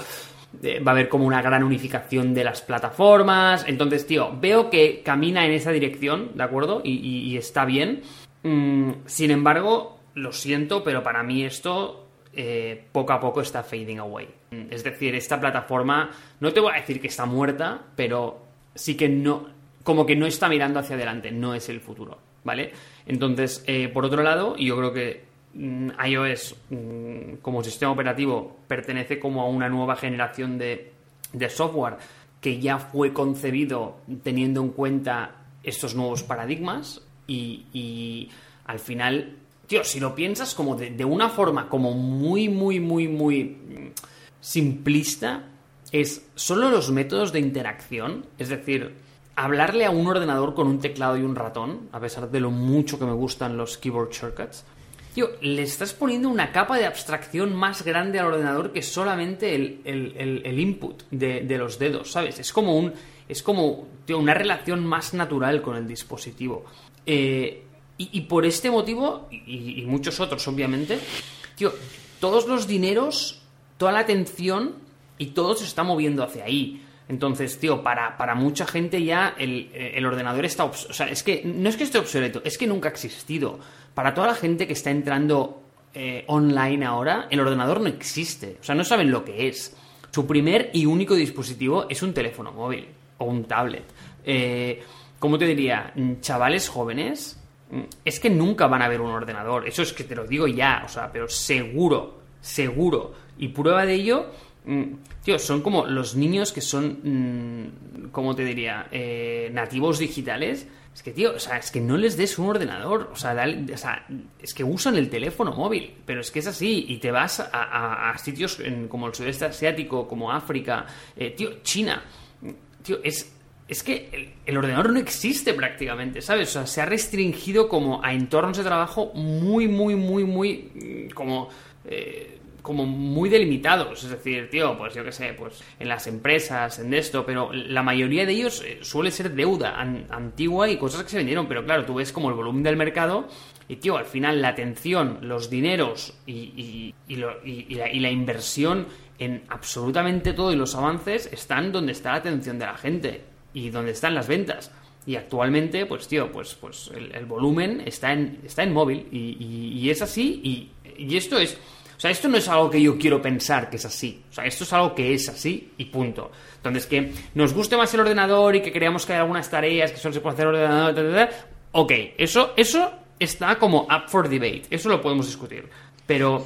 eh, va a haber como una gran unificación de las plataformas. Entonces, tío, veo que camina en esa dirección, ¿de acuerdo? Y, está bien. Mm, sin embargo, lo siento, pero para mí esto eh, poco a poco está fading away. Es decir, esta plataforma, no te voy a decir que está muerta, pero sí que no, como que no está mirando hacia adelante, no es el futuro, ¿vale? Entonces, eh, por otro lado, yo creo que mm, iOS mm, como sistema operativo pertenece como a una nueva generación de, software que ya fue concebido teniendo en cuenta estos nuevos paradigmas y al final tío, si lo piensas como de, una forma como muy, muy, muy, muy simplista, es solo los métodos de interacción, es decir, hablarle a un ordenador con un teclado y un ratón, a pesar de lo mucho que me gustan los keyboard shortcuts, tío, le estás poniendo una capa de abstracción más grande al ordenador que solamente el, input de, de, los dedos, ¿sabes? Es como un. Es como tío, una relación más natural con el dispositivo. Eh, y, por este motivo, y, muchos otros obviamente, tío, todos los dineros, toda la atención y todo se está moviendo hacia ahí. Entonces, tío, para, para mucha gente ya el, ordenador está... O sea, es que no es que esté obsoleto, es que nunca ha existido. Para toda la gente que está entrando eh, online ahora, el ordenador no existe. O sea, no saben lo que es. Su primer y único dispositivo es un teléfono móvil o un tablet. Eh, ¿Cómo te diría? Chavales jóvenes es que nunca van a ver un ordenador. Eso es que te lo digo ya, o sea, pero seguro, seguro. Y prueba de ello, mm, tío, son como los niños que son, mm, ¿cómo te diría? Eh, nativos digitales. Es que, tío, o sea, es que no les des un ordenador. O sea, es que usan el teléfono móvil. Pero es que es así. Y te vas a, sitios como el sudeste asiático, como África, eh, tío, China. Tío, es es que el, ordenador no existe prácticamente, ¿sabes? O sea, se ha restringido como a entornos de trabajo muy, muy, muy, muy, mm, como... Eh, como muy delimitados, es decir, tío, pues yo qué sé, pues en las empresas, en esto, pero la mayoría de ellos eh, suele ser deuda antigua y cosas que se vendieron, pero claro, tú ves como el volumen del mercado y, tío, al final la atención, los dineros y, la, y la inversión en absolutamente todo y los avances están donde está la atención de la gente y dónde están las ventas. Y actualmente, pues tío, pues, pues el, volumen está en, está en móvil y, es así y, y, esto es... O sea, esto no es algo que yo quiero pensar que es así. O sea, esto es algo que es así y punto. Entonces, que nos guste más el ordenador y que creamos que hay algunas tareas que solo se puede hacer ordenador, ok, eso, eso está como up for debate. Eso lo podemos discutir. Pero...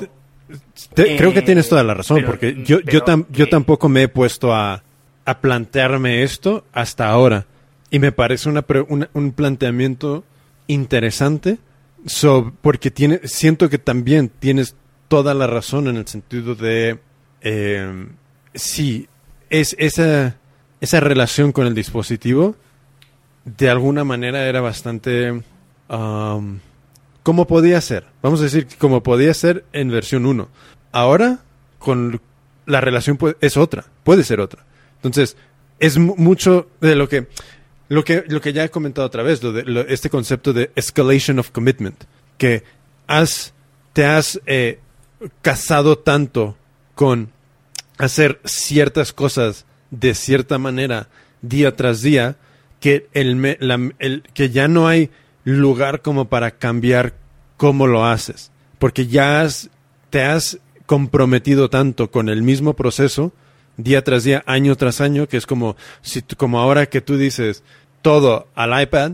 creo que tienes toda la razón, porque yo, yo, yo tampoco me he puesto a a plantearme esto hasta ahora. Y me parece una, una- un planteamiento interesante so- porque tiene, siento que también tienes toda la razón en el sentido de eh, sí, es esa, esa relación con el dispositivo de alguna manera era bastante um, como podía ser. Vamos a decir como podía ser en versión 1. Ahora con la relación es otra, puede ser otra. Entonces, es mu- mucho de lo que lo que lo que ya he comentado otra vez, lo de, lo- este concepto de escalation of commitment, que has te has eh, casado tanto con hacer ciertas cosas de cierta manera día tras día que el, la- el- que ya no hay lugar como para cambiar cómo lo haces porque ya has- te has comprometido tanto con el mismo proceso día tras día año tras año que es como si como ahora que tú dices todo al iPad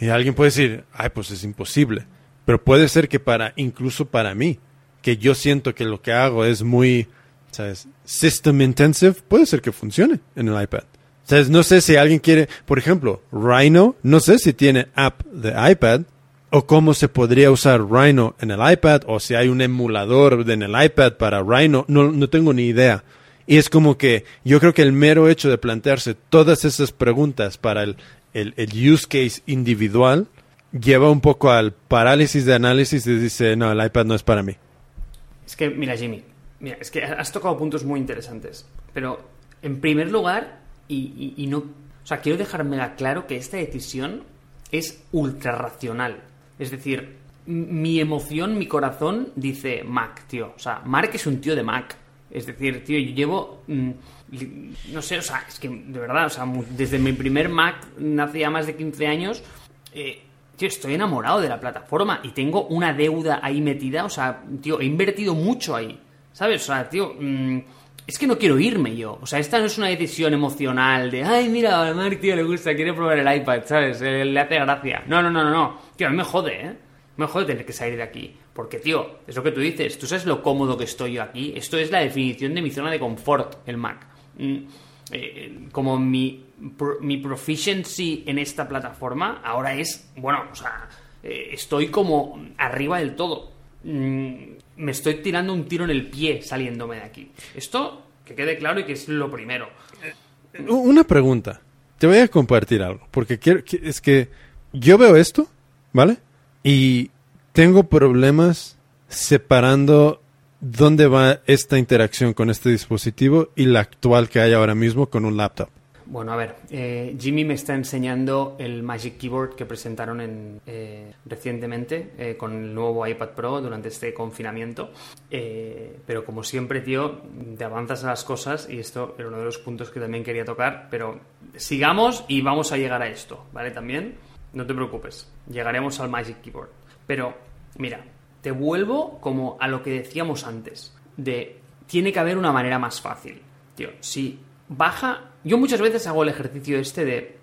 y alguien puede decir ay pues es imposible pero puede ser que para incluso para mí que yo siento que lo que hago es muy ¿sabes? System intensive, puede ser que funcione en el iPad. ¿Sabes? No sé si alguien quiere, por ejemplo, Rhino, no sé si tiene app de iPad o cómo se podría usar Rhino en el iPad o si hay un emulador en el iPad para Rhino, no, no tengo ni idea. Y es como que yo creo que el mero hecho de plantearse todas esas preguntas para el, el, el use case individual lleva un poco al parálisis de análisis y dice, no, el iPad no es para mí. Es que, mira, Jimmy, mira, es que has tocado puntos muy interesantes. Pero, en primer lugar, y, y- no. O sea, quiero dejármela claro que esta decisión es ultra racional. Es decir, mi emoción, mi corazón dice Mac, tío. O sea, Mark es un tío de Mac. Es decir, tío, yo llevo. mm, no sé, o sea, es que de verdad, o sea, desde mi primer Mac hace ya más de 15 años. eh, Tío, estoy enamorado de la plataforma y tengo una deuda ahí metida. O sea, tío, he invertido mucho ahí. ¿Sabes? O sea, tío, mm, es que no quiero irme yo. O sea, esta no es una decisión emocional de, ay, mira, a Mark, tío, le gusta, quiere probar el iPad, ¿sabes? Eh, le hace gracia. No, no, no, no, no. Tío, a mí me jode, ¿eh? Me jode tener que salir de aquí. Porque, tío, es lo que tú dices. Tú sabes lo cómodo que estoy yo aquí. Esto es la definición de mi zona de confort, el Mac. Mm, eh, como mi, mi proficiency en esta plataforma ahora es, bueno, o sea, eh, estoy como arriba del todo. Mm, me estoy tirando un tiro en el pie saliéndome de aquí. Esto, que quede claro y que es lo primero. U- Una pregunta. Te voy a compartir algo. Porque quiero, qui- es que yo veo esto, ¿vale? Y tengo problemas separando dónde va esta interacción con este dispositivo y la actual que hay ahora mismo con un laptop. Bueno, a ver, eh, Jimmy me está enseñando el Magic Keyboard que presentaron en, eh, recientemente eh, con el nuevo iPad Pro durante este confinamiento. Eh, pero como siempre, tío, te avanzas a las cosas y esto era uno de los puntos que también quería tocar. Pero sigamos y vamos a llegar a esto, ¿vale? También, no te preocupes, llegaremos al Magic Keyboard. Pero, mira, te vuelvo como a lo que decíamos antes, de tiene que haber una manera más fácil. Tío, si baja... Yo muchas veces hago el ejercicio este de...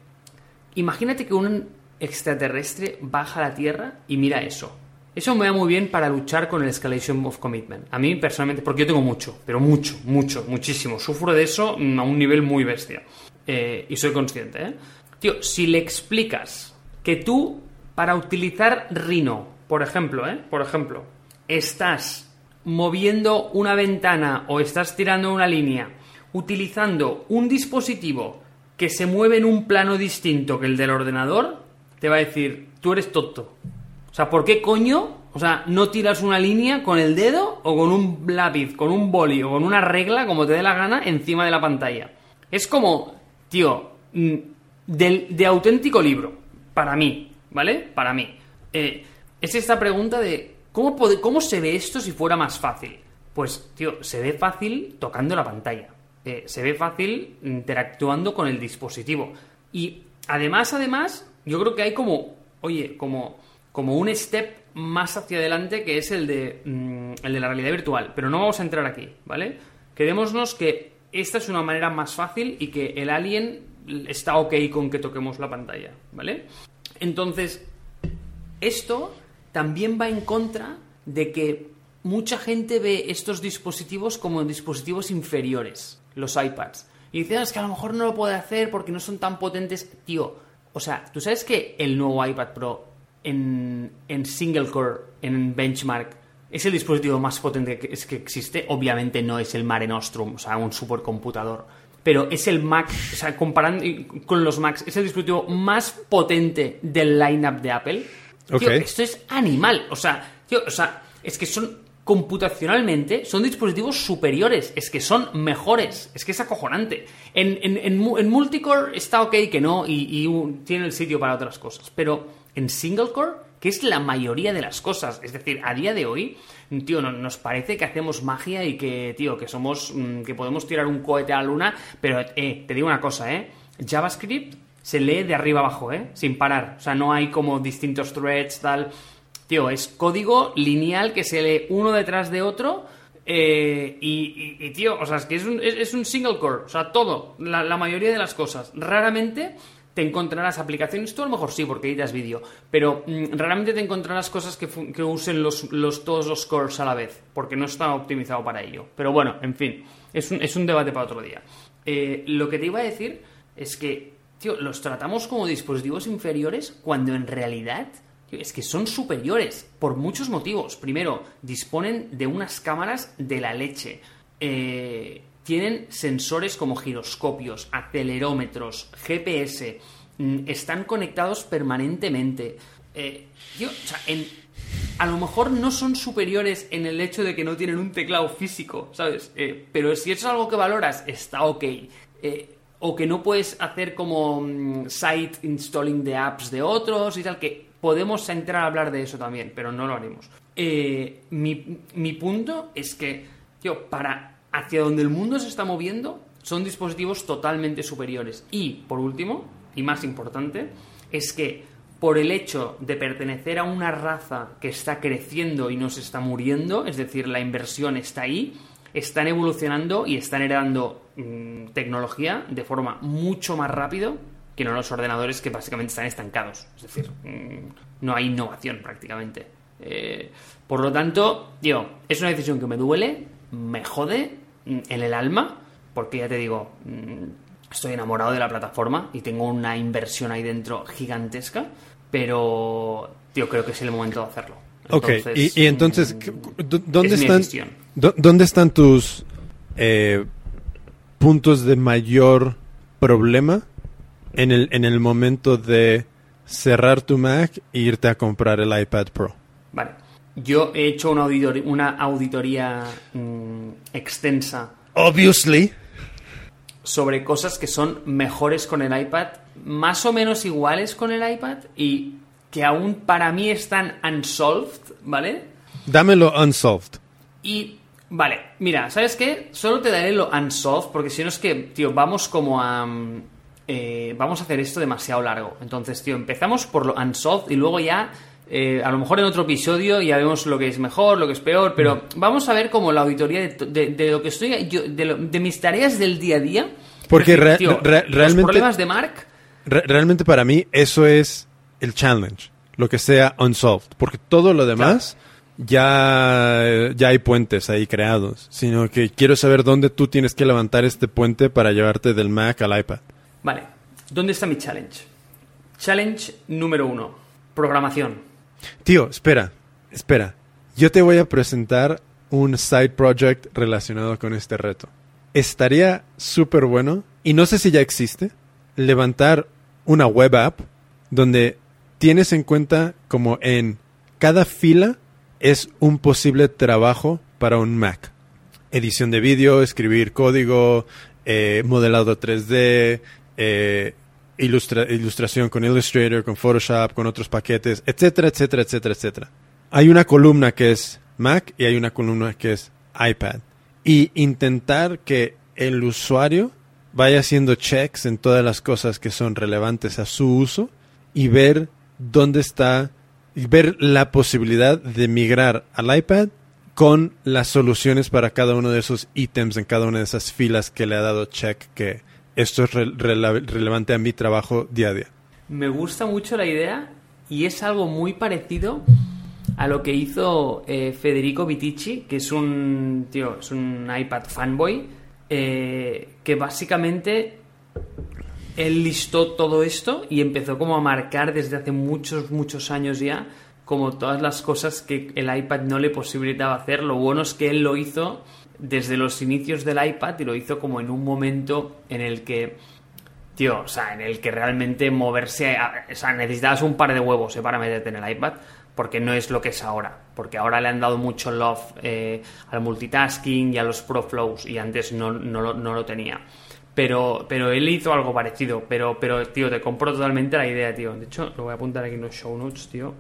Imagínate que un extraterrestre baja a la Tierra y mira eso. Eso me va muy bien para luchar con el escalation of commitment. A mí personalmente, porque yo tengo mucho, pero mucho, mucho, muchísimo. Sufro de eso a un nivel muy bestia. Eh, y soy consciente, ¿eh? Tío, si le explicas que tú, para utilizar Rhino, por ejemplo, ¿eh? Por ejemplo, estás moviendo una ventana o estás tirando una línea utilizando un dispositivo que se mueve en un plano distinto que el del ordenador, te va a decir, tú eres tonto. O sea, ¿por qué coño? O sea, no tiras una línea con el dedo o con un lápiz, con un boli o con una regla, como te dé la gana, encima de la pantalla. Es como, tío, mm, de auténtico libro, para mí, ¿vale? Para mí. Eh, es esta pregunta de, ¿cómo, pod- ¿cómo se ve esto si fuera más fácil? Pues, tío, se ve fácil tocando la pantalla. Eh, se ve fácil interactuando con el dispositivo. Y además, además, yo creo que hay como, oye, como, como un step más hacia adelante que es el de, mm, el de la realidad virtual. Pero no vamos a entrar aquí, ¿vale? Quedémonos que esta es una manera más fácil y que el alien está ok con que toquemos la pantalla, ¿vale? Entonces, esto también va en contra de que mucha gente ve estos dispositivos como dispositivos inferiores, los iPads. Y dice, "Ah, es que a lo mejor no lo puede hacer porque no son tan potentes. Tío, o sea, ¿tú sabes que el nuevo iPad Pro en, en single core, en benchmark, es el dispositivo más potente que, es que existe? Obviamente no es el Mare Nostrum, o sea, un supercomputador. Pero es el Mac, o sea, comparando con los Macs, es el dispositivo más potente del lineup de Apple. Tío, Ok. esto es animal. O sea, tío, o sea, es que son computacionalmente son dispositivos superiores, es que son mejores, es que es acojonante. En, en, en en multicore está ok que no y, y un- tiene el sitio para otras cosas, pero en single core, que es la mayoría de las cosas, es decir, a día de hoy, tío, no- nos parece que hacemos magia y que, tío, que somos, mm, que podemos tirar un cohete a la luna, pero eh, te digo una cosa, ¿eh? JavaScript se lee de arriba abajo, ¿eh? Sin parar. O sea, no hay como distintos threads, tal. Tío, es código lineal que se lee uno detrás de otro. eh, y, y- tío, o sea, es que es un, es, un single core. O sea, todo. La mayoría de las cosas. Raramente te encontrarás aplicaciones. Tú a lo mejor sí, porque editas vídeo. Pero mm, raramente te encontrarás cosas que, que usen los, los, todos los cores a la vez. Porque no está optimizado para ello. Pero bueno, en fin. Es un, es un debate para otro día. Eh, lo que te iba a decir es que, tío, los tratamos como dispositivos inferiores cuando en realidad es que son superiores por muchos motivos. Primero, disponen de unas cámaras de la leche. Eh, tienen sensores como giroscopios, acelerómetros, GPS. mm, Están conectados permanentemente. Eh, tío, o sea, a lo mejor no son superiores en el hecho de que no tienen un teclado físico, ¿sabes? Eh, pero si eso es algo que valoras, está ok. Eh, o que no puedes hacer como mm, site installing de apps de otros y tal, que podemos entrar a hablar de eso también, pero no lo haremos. Mi, mi punto es que, tío, para hacia donde el mundo se está moviendo, son dispositivos totalmente superiores. Y, por último, y más importante, es que por el hecho de pertenecer a una raza que está creciendo y no se está muriendo, es decir, la inversión está ahí, están evolucionando y están heredando mm, tecnología de forma mucho más rápido que no los ordenadores que básicamente están estancados. Es decir, mm, no hay innovación prácticamente. Eh, por lo tanto, tío, es una decisión que me duele, me jode en el alma, porque ya te digo, mm, estoy enamorado de la plataforma y tengo una inversión ahí dentro gigantesca, pero, tío, creo que es el momento de hacerlo. Ok, y, y entonces, mm, ¿qué- d- ¿dónde es están, ¿dónde están tus eh, puntos de mayor problema en el, en el momento de cerrar tu Mac e irte a comprar el iPad Pro? Vale. Yo he hecho una, auditori- una auditoría mm, extensa Obviously. sobre cosas que son mejores con el iPad, más o menos iguales con el iPad y que aún para mí están unsolved, ¿vale? Dámelo unsolved. Y, vale, mira, ¿sabes qué? Solo te daré lo unsolved porque si no es que, tío, vamos como a... mm, eh, vamos a hacer esto demasiado largo. Entonces, tío, empezamos por lo unsolved y luego ya... eh, a lo mejor en otro episodio ya vemos lo que es mejor, lo que es peor, pero vamos a ver como la auditoría de, to- de- de lo que estoy yo, de, lo- de mis tareas del día a día. Porque Es decir, re- tío, re- los realmente- problemas de Mark Re- realmente para mí eso es el challenge, lo que sea unsolved, porque todo lo demás ya, ya hay puentes ahí creados, sino que quiero saber dónde tú tienes que levantar este puente para llevarte del Mac al iPad. Vale, ¿dónde está mi challenge? Challenge número uno, programación. Tío, espera, espera. Yo te voy a presentar un side project relacionado con este reto. Estaría súper bueno, y no sé si ya existe, levantar una web app donde tienes en cuenta como en cada fila es un posible trabajo para un Mac. Edición de vídeo, escribir código, eh, modelado 3D, eh, ilustra- ilustración con Illustrator, con Photoshop, con otros paquetes, etcétera, etcétera, etcétera, etcétera. Hay una columna que es Mac y hay una columna que es iPad. Y intentar que el usuario vaya haciendo checks en todas las cosas que son relevantes a su uso y ver dónde está, y ver la posibilidad de migrar al iPad con las soluciones para cada uno de esos ítems en cada una de esas filas que le ha dado check que esto es relevante a mi trabajo día a día. Me gusta mucho la idea y es algo muy parecido a lo que hizo eh, Federico Vitici, que es un tío, es un iPad fanboy, eh, que básicamente él listó todo esto y empezó como a marcar desde hace muchos, muchos años ya como todas las cosas que el iPad no le posibilitaba hacer. Lo bueno es que él lo hizo desde los inicios del iPad y lo hizo como en un momento en el que, tío, o sea, en el que realmente moverse, o sea, necesitabas un par de huevos eh, para meterte en el iPad porque no es lo que es ahora, porque ahora le han dado mucho love eh, al multitasking y a los pro flows y antes no, no, no lo tenía. Pero, pero él hizo algo parecido. Pero, pero, tío, te compro totalmente la idea, tío. De hecho, lo voy a apuntar aquí en los show notes, tío.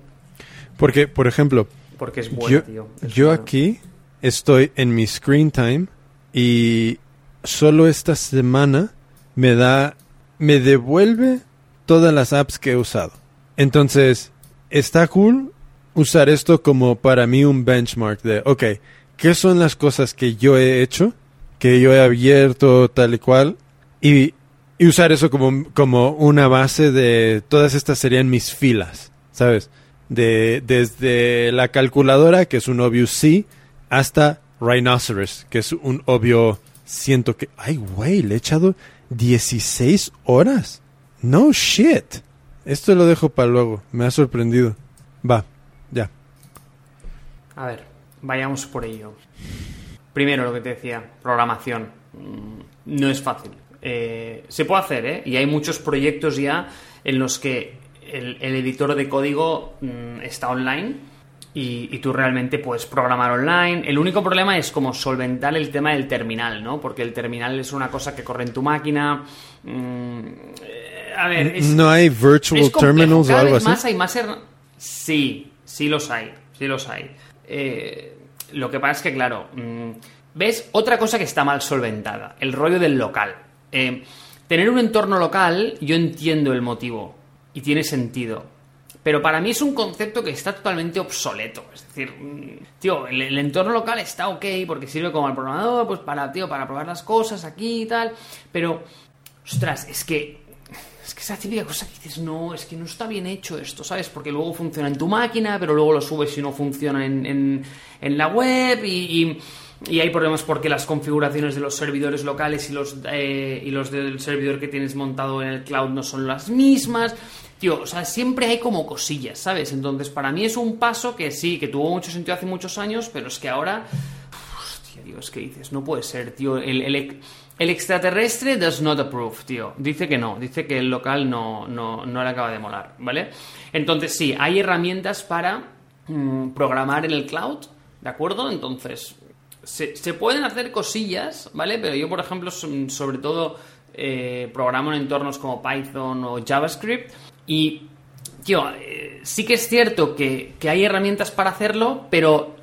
Porque, por ejemplo, Porque es bueno, yo, tío. Es yo bueno. aquí estoy en mi screen time y solo esta semana me da, me devuelve todas las apps que he usado. Entonces, está cool usar esto como para mí un benchmark de, ok, ¿qué son las cosas que yo he hecho, que yo he abierto tal y cual? Y, y usar eso como, como una base de todas estas serían mis filas, ¿sabes? De, desde la calculadora, que es un obvio sí, hasta Rhinoceros, que es un obvio siento que... Ay, güey, le he echado 16 horas. No shit. Esto lo dejo para luego. Me ha sorprendido. Va, ya. A ver, vayamos por ello. Primero, lo que te decía, programación. Mm, No es fácil. Eh, se puede hacer, ¿eh? Y hay muchos proyectos ya en los que el, editor de código mm, está online y, y tú realmente puedes programar online. El único problema es como solventar el tema del terminal, ¿no? Porque el terminal es una cosa que corre en tu máquina. Mm, eh, a ver, es, no hay virtual terminals o algo vez así. más hay más her- Sí, sí los hay, sí los hay. Eh, lo que pasa es que, claro, mm, ¿ves? Otra cosa que está mal solventada, el rollo del local. Eh, tener un entorno local, yo entiendo el motivo y tiene sentido. Pero para mí es un concepto que está totalmente obsoleto. Es decir, mm, tío, el, entorno local está ok porque sirve como al programador, pues para, tío, para probar las cosas aquí y tal. Pero, ostras, es que es que esa típica cosa que dices, no, es que no está bien hecho esto, ¿sabes? Porque luego funciona en tu máquina, pero luego lo subes y no funciona en, en- la web y- y hay problemas porque las configuraciones de los servidores locales y los, eh, y los del servidor que tienes montado en el cloud no son las mismas. Tío, o sea, siempre hay como cosillas, ¿sabes? Entonces, para mí es un paso que sí, que tuvo mucho sentido hace muchos años, pero es que ahora Hostia, Dios, ¿qué dices? No puede ser, tío. El, el- el extraterrestre does not approve, tío. Dice que no, dice que el local no, no, no le acaba de molar, ¿vale? Entonces, sí, hay herramientas para mm, programar en el cloud, ¿de acuerdo? Entonces, se, pueden hacer cosillas, ¿vale? Pero yo, por ejemplo, so- sobre todo eh, programo en entornos como Python o JavaScript y Tío, eh, sí que es cierto que, que hay herramientas para hacerlo, pero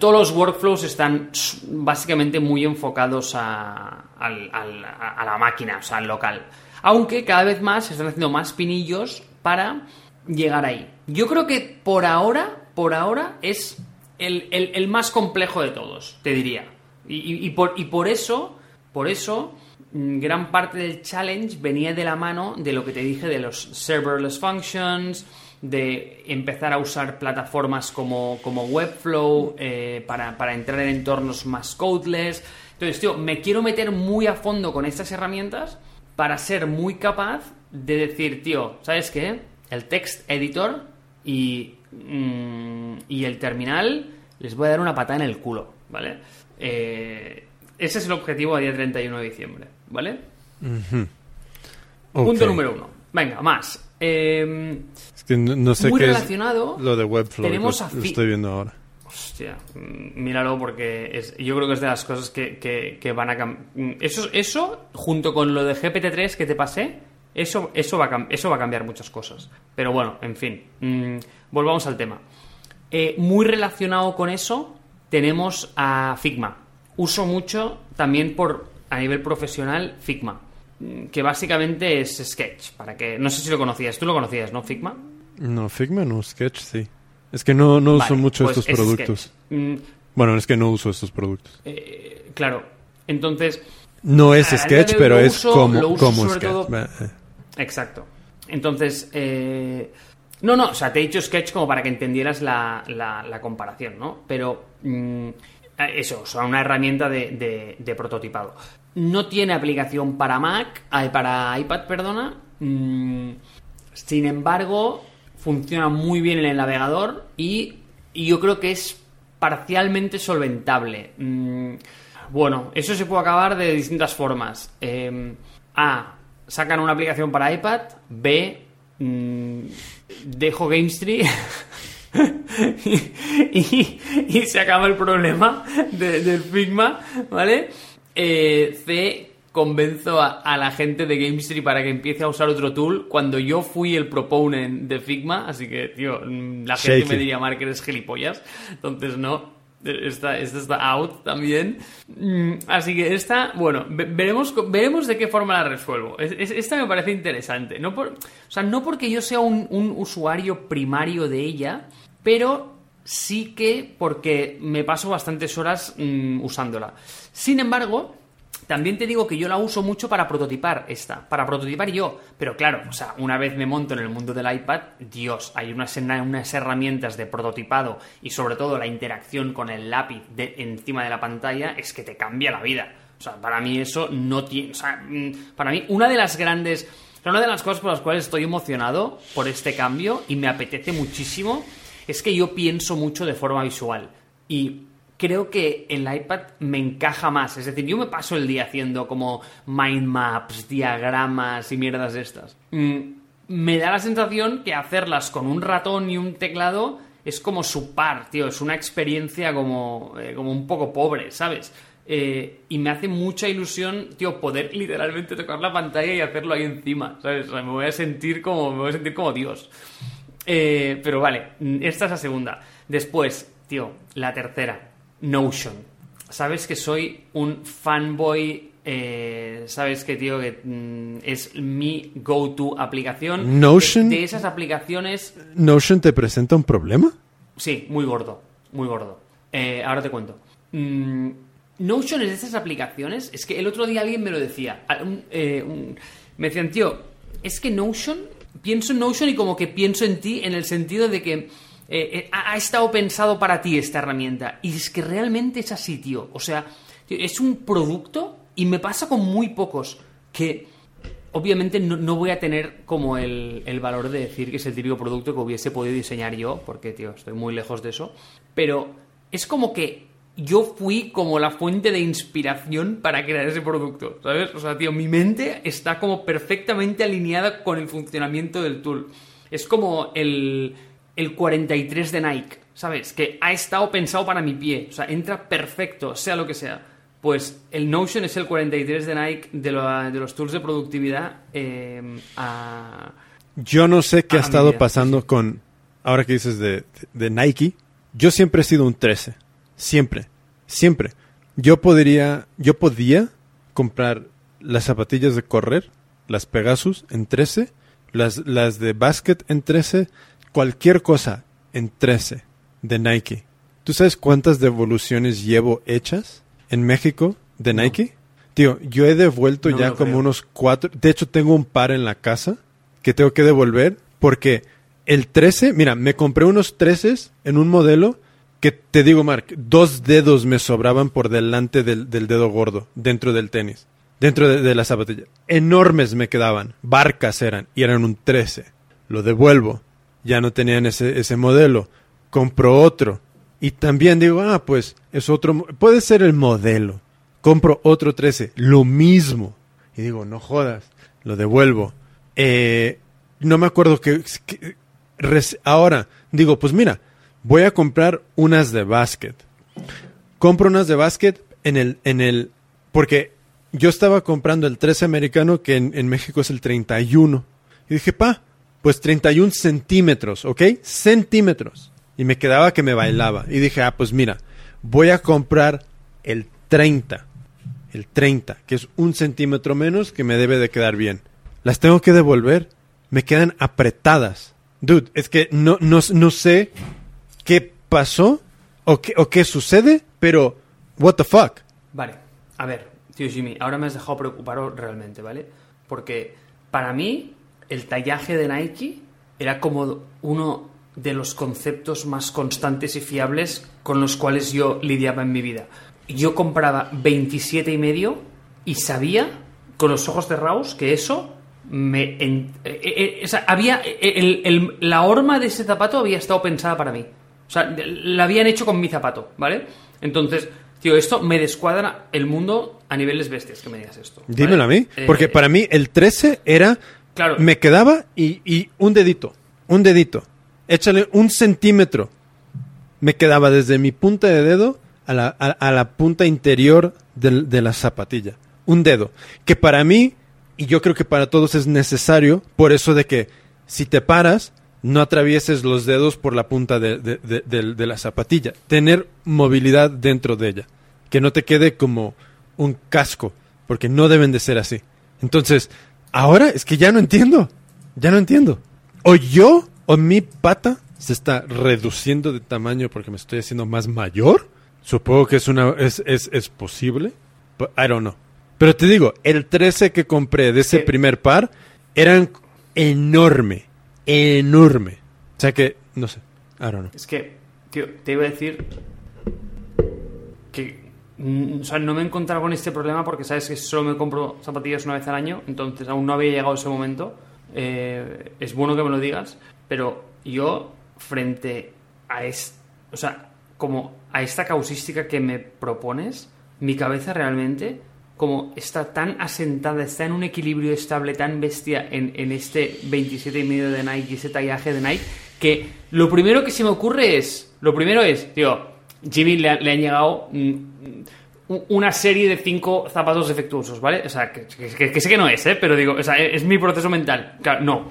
todos los workflows están básicamente muy enfocados a- a la máquina, o sea, al local. Aunque cada vez más se están haciendo más pinillos para llegar ahí. Yo creo que por ahora, por ahora es el, el- más complejo de todos, te diría. Y, y- y por, y por eso, por eso, mm, gran parte del challenge venía de la mano de lo que te dije de los serverless functions, de empezar a usar plataformas como, como Webflow eh, para, para entrar en entornos más codeless. Entonces, tío, me quiero meter muy a fondo con estas herramientas para ser muy capaz de decir, tío, ¿sabes qué? El text editor y, mm, y el terminal les voy a dar una patada en el culo, ¿vale? Eh, ese es el objetivo a día 31 de diciembre, ¿vale? Punto número uno. Venga, más. Eh, Es que no, no sé muy qué relacionado, es lo de Webflow. tenemos lo, estoy viendo ahora. Hostia, mm, míralo porque es, yo creo que es de las cosas que, que- que van a cambiar. Eso, eso, junto con lo de GPT-3 que te pasé, eso, eso, va a eso va a cambiar muchas cosas. Pero bueno, en fin, mm, volvamos al tema. Eh, muy relacionado con eso, tenemos a Figma. Uso mucho también por a nivel profesional Figma, mm, que básicamente es Sketch. Para que no sé si lo conocías, tú lo conocías, ¿no? Figma. No, Figma no, Sketch sí. Es que no, no uso mucho pues estos es productos. Sketch. Mm, Bueno, es que no uso estos productos. eh, claro, entonces No es Sketch, pero lo es uso- como, lo uso como sobre Sketch. todo- eh. Exacto. Entonces, eh, no, no, o sea, te he dicho Sketch como para que entendieras la, comparación, ¿no? Pero mm, eh, eso, o sea, una herramienta de, prototipado. No tiene aplicación para Mac, para iPad, perdona. Mm, sin embargo, funciona muy bien en el navegador y, yo creo que es parcialmente solventable. Mm, bueno, eso se puede acabar de distintas formas. Eh, A. Sacan una aplicación para iPad. B. mm, dejo GameStree. y, y se acaba el problema de- del Figma, ¿vale? Eh, C, convenzo a, a la gente de GameStree para que empiece a usar otro tool cuando yo fui el proponent de Figma, así que, tío, la gente Shake me diría, Mark, eres gilipollas, entonces no. Esta, esta está out también. Mm, Así que esta, bueno, ve- veremos, veremos de qué forma la resuelvo. Es- es- esta me parece interesante. No o sea, no porque yo sea un, un usuario primario de ella, pero sí que porque me paso bastantes horas mm, usándola. Sin embargo, también te digo que yo la uso mucho para prototipar esta, para prototipar yo. Pero claro, o sea, una vez me monto en el mundo del iPad, Dios, hay unas, unas herramientas de prototipado y sobre todo la interacción con el lápiz de, encima de la pantalla es que te cambia la vida. O sea, para mí eso no tiene... O sea, mm, para mí una de las grandes... Una de las cosas por las cuales estoy emocionado por este cambio y me apetece muchísimo es que yo pienso mucho de forma visual. Y creo que el iPad me encaja más. Es decir, yo me paso el día haciendo como mind maps, diagramas y mierdas estas. Mm, me da la sensación que hacerlas con un ratón y un teclado es como su par, tío. Es una experiencia como, eh, como un poco pobre, ¿sabes? Eh, y me hace mucha ilusión, tío, poder literalmente tocar la pantalla y hacerlo ahí encima, ¿sabes? Me voy a sentir como, me voy a sentir como Dios. Eh, pero vale, mm, esta es la segunda. Después, tío, la tercera, Notion. Sabes que soy un fanboy, eh, sabes que, tío, que mm, es mi go-to aplicación. Notion. De, de esas aplicaciones, ¿Notion te presenta un problema? sí, muy gordo, muy gordo. Eh, ahora te cuento. Mm, Notion es de esas aplicaciones, es que el otro día alguien me lo decía. a- un- eh, un- me decían, tío, es que Notion, pienso en Notion y como que pienso en ti en el sentido de que eh, eh, ha, estado pensado para ti esta herramienta. Y es que realmente es así, tío. O sea, es un producto y me pasa con muy pocos que obviamente no, no voy a tener como el, el valor de decir que es el típico producto que hubiese podido diseñar yo, porque, tío, estoy muy lejos de eso. Pero es como que yo fui como la fuente de inspiración para crear ese producto, ¿sabes? O sea, tío, mi mente está como perfectamente alineada con el funcionamiento del tool. Es como el, el 43 de Nike, ¿sabes? Que ha estado pensado para mi pie. O sea, entra perfecto, sea lo que sea. Pues el Notion es el 43 de Nike de, lo- de los tools de productividad eh, a... Yo no sé qué ha estado pasando con, ahora que dices de, de Nike, yo siempre he sido un 13. Siempre. Siempre. Yo podría, yo podía comprar las zapatillas de correr, las Pegasus en 13, las, las de básquet en 13, cualquier cosa en 13 de Nike. ¿Tú sabes cuántas devoluciones llevo hechas en México de No. Nike? Tío, yo he devuelto No ya como creo. unos cuatro. De hecho, tengo un par en la casa que tengo que devolver porque el 13, mira, me compré unos 13 en un modelo que te digo, Mark, dos dedos me sobraban por delante del, del dedo gordo dentro del tenis, dentro de, de la zapatilla. Enormes me quedaban, barcas eran y eran un 13. Lo devuelvo, ya no tenían ese, ese modelo, compro otro y también digo, ah, pues es otro, puede ser el modelo. Compro otro 13, lo mismo. Y digo, no jodas, lo devuelvo. Eh, no me acuerdo que, ahora digo, pues mira, voy a comprar unas de básquet. Compro unas de básquet en el, en el, porque yo estaba comprando el 13 americano que en, en México es el 31. Y dije, pa, pues 31 centímetros, ¿ok? Centímetros. Y me quedaba que me bailaba. Y dije, ah, pues mira, voy a comprar el 30. El 30, que es un centímetro menos que me debe de quedar bien. Las tengo que devolver. Me quedan apretadas. Dude, es que no, no, no sé qué pasó o qué, o qué sucede, pero what the fuck. Vale, a ver, tío Jimmy, ahora me has dejado preocupado realmente, ¿vale? Porque para mí el tallaje de Nike era como uno de los conceptos más constantes y fiables con los cuales yo lidiaba en mi vida. Yo compraba 27 y medio y sabía con los ojos cerrados que eso me en- eh, eh, o sea, había eh, el- el- la horma de ese zapato había estado pensada para mí. O sea, la habían hecho con mi zapato, ¿vale? Entonces, tío, esto me descuadra el mundo a niveles bestias que me digas esto. ¿vale? Dímelo a mí. Eh, Porque para mí el 13 era... Claro. Me quedaba y, y un dedito. Un dedito. Échale un centímetro. Me quedaba desde mi punta de dedo a la, a, a la punta interior del- de, la zapatilla. Un dedo. Que para mí, y yo creo que para todos es necesario, por eso de que si te paras, no atravieses los dedos por la punta de, de- de- de- de la zapatilla. Tener movilidad dentro de ella. Que no te quede como un casco, porque no deben de ser así. Entonces, ahora es que ya no entiendo. Ya no entiendo. O yo o mi pata se está reduciendo de tamaño porque me estoy haciendo más mayor. Supongo que es una es, es, es posible. But I don't know. Pero te digo, el 13 que compré de ese primer par eran enorme, enorme. O sea que, no sé, I don't know. Es que, tío, te iba a decir o sea, no me he encontrado con este problema porque sabes que solo me compro zapatillas una vez al año, entonces aún no había llegado ese momento. Eh, es bueno que me lo digas, pero yo frente a es, o sea, como a esta causística que me propones, mi cabeza realmente como está tan asentada, está en un equilibrio estable tan bestia en, en este 27 y medio de Nike y ese tallaje de Nike, que lo primero que se me ocurre es, lo primero es, tío, Jimmy le, le han llegado mm, mm, una serie de cinco zapatos defectuosos, ¿vale? O sea, que, que- sé que no es, ¿eh? Pero digo, o sea, es mi proceso mental. Claro, no.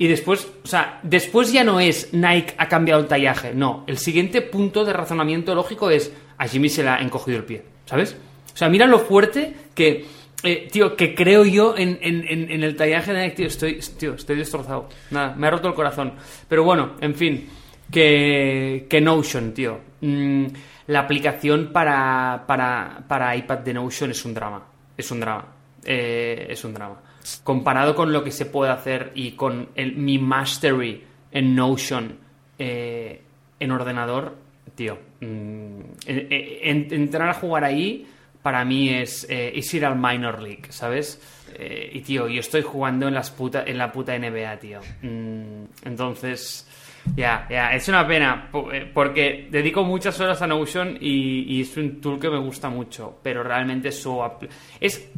Y después, o sea, después ya no es Nike ha cambiado el tallaje, no. El siguiente punto de razonamiento lógico es a Jimmy se le ha encogido el pie, ¿sabes? O sea, mira lo fuerte que, eh, tío, que creo yo en, en- en- en el tallaje de Nike, tío, estoy, tío, estoy destrozado. Nada, me ha roto el corazón. Pero bueno, en fin, que, que Notion, tío. Mm, la aplicación para, para, para iPad de Notion es un drama. Es un drama. Eh, es un drama. Comparado con lo que se puede hacer y con mi mastery en Notion eh, en ordenador, tío. mm, en- entrar a jugar ahí para mí es, eh, es ir al Minor League, ¿sabes? Eh, y tío, yo estoy jugando en, las puta, en la puta NBA, tío. Mm, entonces, ya, ya, es una pena, eh, porque dedico muchas horas a Notion y, es un tool que me gusta mucho, pero realmente su... Es...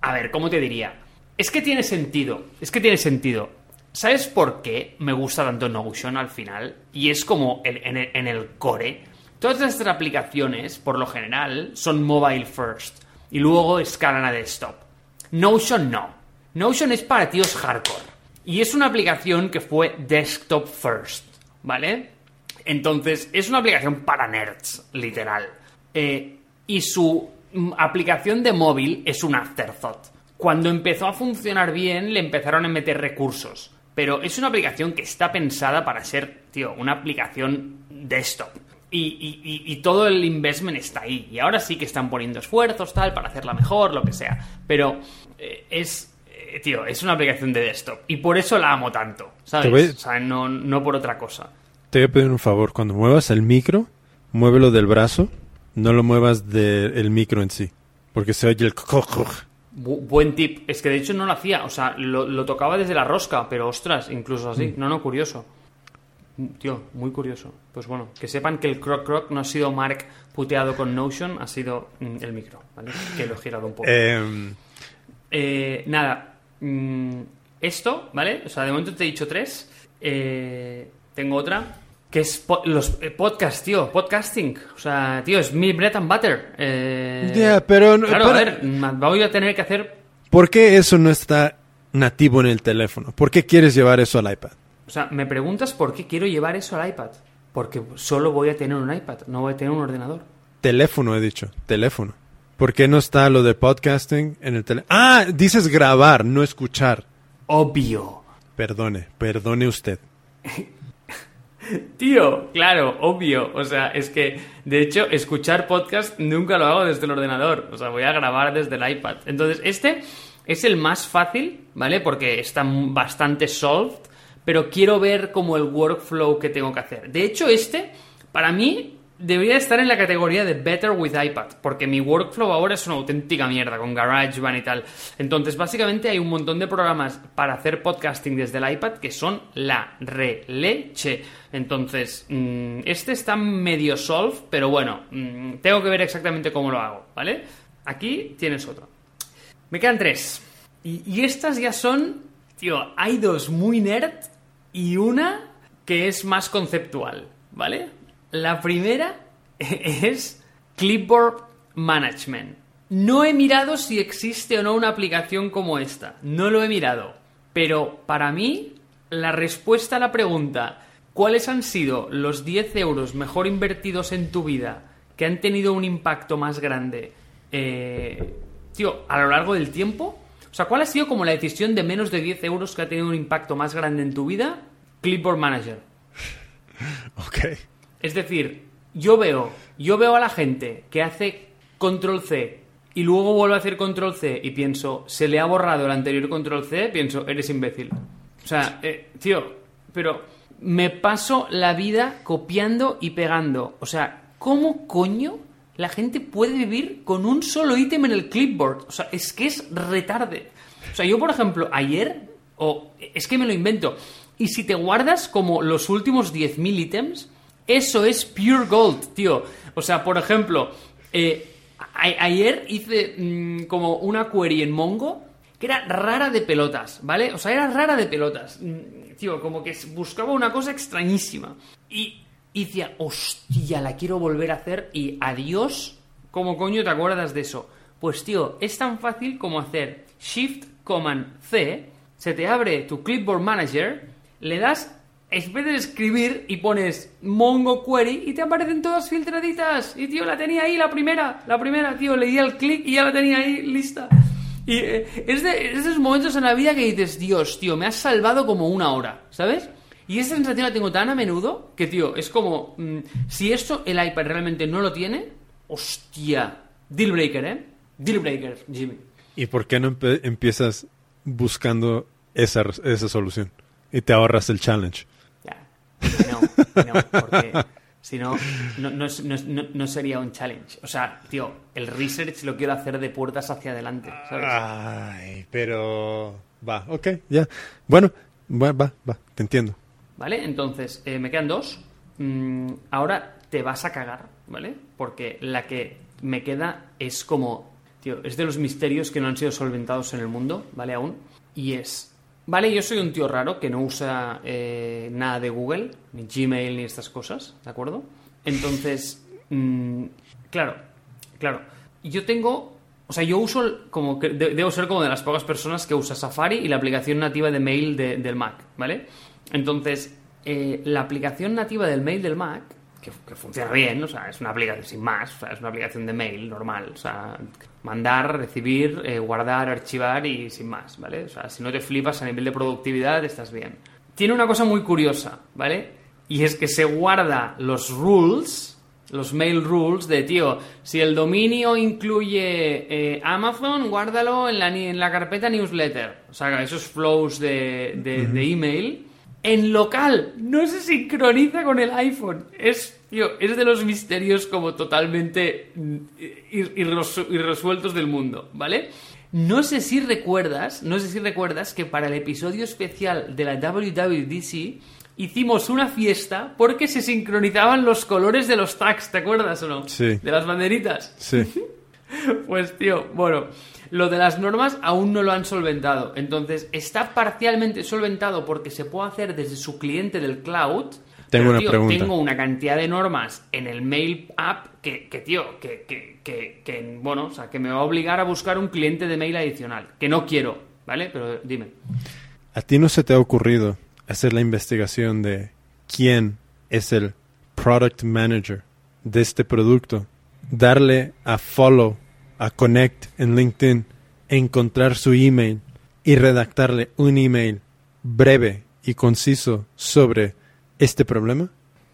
A ver, ¿cómo te diría? Es que tiene sentido, es que tiene sentido. ¿Sabes por qué me gusta tanto Notion al final? Y es como en el- en el core. Todas estas aplicaciones, por lo general, son mobile first y luego escalan a desktop. Notion no. Notion es para tíos hardcore. Y es una aplicación que fue desktop first, ¿vale? Entonces, es una aplicación para nerds, literal. Eh, y su mm, aplicación de móvil es un afterthought. Cuando empezó a funcionar bien, le empezaron a meter recursos. Pero es una aplicación que está pensada para ser, tío, una aplicación desktop. Y, y- todo el investment está ahí. Y ahora sí que están poniendo esfuerzos, tal, para hacerla mejor, lo que sea. Pero eh, es, tío, es una aplicación de desktop. Y por eso la amo tanto, ¿sabes? Voy- O sea, no, no por otra cosa. Te voy a pedir un favor. Cuando muevas el micro, muévelo del brazo. No lo muevas del micro en sí. Porque se oye el... Bu- buen tip. Es que de hecho no lo hacía. O sea, lo, lo tocaba desde la rosca, pero ostras, incluso así. No, no, curioso. Mm, Tío, muy curioso. Pues bueno, que sepan que el croc croc no ha sido Mark puteado con Notion, ha sido mm, el micro, ¿vale? Que lo he girado un poco. Em, Eh, nada. Mm, esto, ¿vale? O sea, de momento te he dicho tres. Eh, tengo otra. Que es po- los eh, podcast, tío. Podcasting. O sea, tío, es mi bread and butter. Eh, Ya, pero no- Claro, para- a ver, voy a tener que hacer ¿Por qué eso no está nativo en el teléfono? ¿Por qué quieres llevar eso al iPad? O sea, me preguntas por qué quiero llevar eso al iPad. Porque solo voy a tener un iPad, no voy a tener un ordenador. Teléfono, he dicho. Teléfono. ¿Por qué no está lo de podcasting en el teléfono? Ah, dices grabar, no escuchar. Obvio. Perdone, perdone usted. Tío, claro, obvio. O sea, es que, de hecho, escuchar podcast nunca lo hago desde el ordenador. O sea, voy a grabar desde el iPad. Entonces, este es el más fácil, ¿vale? Porque está bastante solved. pero quiero ver como el workflow que tengo que hacer. De hecho, este, para mí, debería estar en la categoría de Better with iPad, porque mi workflow ahora es una auténtica mierda con GarageBand y tal. Entonces, básicamente hay un montón de programas para hacer podcasting desde el iPad que son la releche. Entonces, mm, este está medio solve, pero bueno, mm, tengo que ver exactamente cómo lo hago, ¿vale? Aquí tienes otro. Me quedan tres. Y, y estas ya son, tío, hay dos muy nerd y una que es más conceptual, ¿vale? La primera es Clipboard Management. No he mirado si existe o no una aplicación como esta. No lo he mirado. Pero para mí, la respuesta a la pregunta ¿cuáles han sido los 10 euros mejor invertidos en tu vida que han tenido un impacto más grande, eh, tío, a lo largo del tiempo? O sea, ¿cuál ha sido como la decisión de menos de 10 euros que ha tenido un impacto más grande en tu vida? Clipboard Manager. Ok. Es decir, yo veo, yo veo a la gente que hace control C y luego vuelve a hacer control C y pienso, se le ha borrado el anterior control C, pienso, eres imbécil. O sea, eh, tío, pero me paso la vida copiando y pegando. O sea, ¿cómo coño la gente puede vivir con un solo ítem en el clipboard? O sea, es que es retarde. O sea, yo, por ejemplo, ayer, o es que me lo invento, y si te guardas como los últimos 10.000 ítems, eso es pure gold, tío. O sea, por ejemplo, eh, ayer hice mm, como una query en Mongo que era rara de pelotas, ¿vale? O sea, era rara de pelotas. Mm, Tío, como que buscaba una cosa extrañísima. Y, y decía, hostia, la quiero volver a hacer y adiós. ¿Cómo coño te acuerdas de eso? Pues tío, es tan fácil como hacer Shift Command C, se te abre tu Clipboard Manager, le das en vez escribir y pones Mongo Query y te aparecen todas filtraditas. Y tío, la tenía ahí la primera, la primera, tío, le di al clic y ya la tenía ahí lista. Y eh, es, de, es de esos momentos en la vida que dices, Dios, tío, me has salvado como una hora, ¿sabes? Y esa sensación la tengo tan a menudo que, tío, es como, mm, si esto el iPad realmente no lo tiene, hostia, deal breaker, ¿eh? Deal breaker, Jimmy. ¿Y por qué no empiezas buscando esa, esa solución? Y te ahorras el challenge. No, no, porque si no, no, no, no es- no- no sería un challenge. O sea, tío, el research lo quiero hacer de puertas hacia adelante, ¿sabes? Ay, pero... Va, ok, ya. Bueno, va, va, va, te entiendo. ¿Vale? Entonces, eh, me quedan dos. Mm, ahora te vas a cagar, ¿vale? Porque la que me queda es como, tío, es de los misterios que no han sido solventados en el mundo, ¿vale? Aún. Y es, ¿vale? Yo soy un tío raro que no usa eh, nada de Google, ni Gmail, ni estas cosas, ¿de acuerdo? Entonces, mm, claro, claro. Yo tengo, o sea, yo uso como que de- debo ser como de las pocas personas que usa Safari y la aplicación nativa de mail de- del Mac, ¿vale? Entonces, eh, la aplicación nativa del mail del Mac, que, que funciona bien, o sea, es una aplicación sin más, o sea, es una aplicación de mail normal, o sea, mandar, recibir, eh, guardar, archivar y sin más, ¿vale? O sea, si no te flipas a nivel de productividad, estás bien. Tiene una cosa muy curiosa, ¿vale? Y es que se guarda los rules, los mail rules de, tío, si el dominio incluye eh, Amazon, guárdalo en la, en la carpeta newsletter. O sea, esos flows de, de- de email. En local, no se sincroniza con el iPhone. Es, tío, es de los misterios como totalmente mm, ir- irresu- irresueltos del mundo, ¿vale? No sé si recuerdas, no sé si recuerdas que para el episodio especial de la WWDC hicimos una fiesta porque se sincronizaban los colores de los tags, ¿te acuerdas o no? Sí. De las banderitas. Sí. Pues tío, bueno, lo de las normas aún no lo han solventado. Entonces, está parcialmente solventado porque se puede hacer desde su cliente del cloud. Tengo pero, una tío, pregunta. Tengo una cantidad de normas en el mail app que, que, tío, que, que, que, que, bueno, o sea, que me va a obligar a buscar un cliente de mail adicional. Que no quiero, ¿vale? Pero dime. ¿A ti no se te ha ocurrido hacer la investigación de quién es el product manager de este producto? Darle a follow, a connect en LinkedIn, encontrar su email y redactarle un email breve y conciso sobre este problema?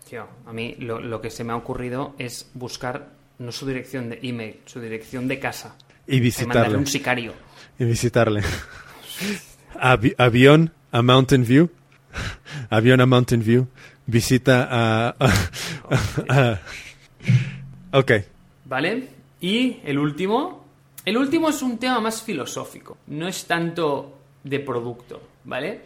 Tío, a mí lo, lo que se me ha ocurrido es buscar no su dirección de email, su dirección de casa. Y visitarle. un sicario. Y visitarle. Avi- avión a Mountain View. avión a Mountain View, visita a... a- a- ok, ¿Vale? Y el último. El último es un tema más filosófico. No es tanto de producto, ¿vale?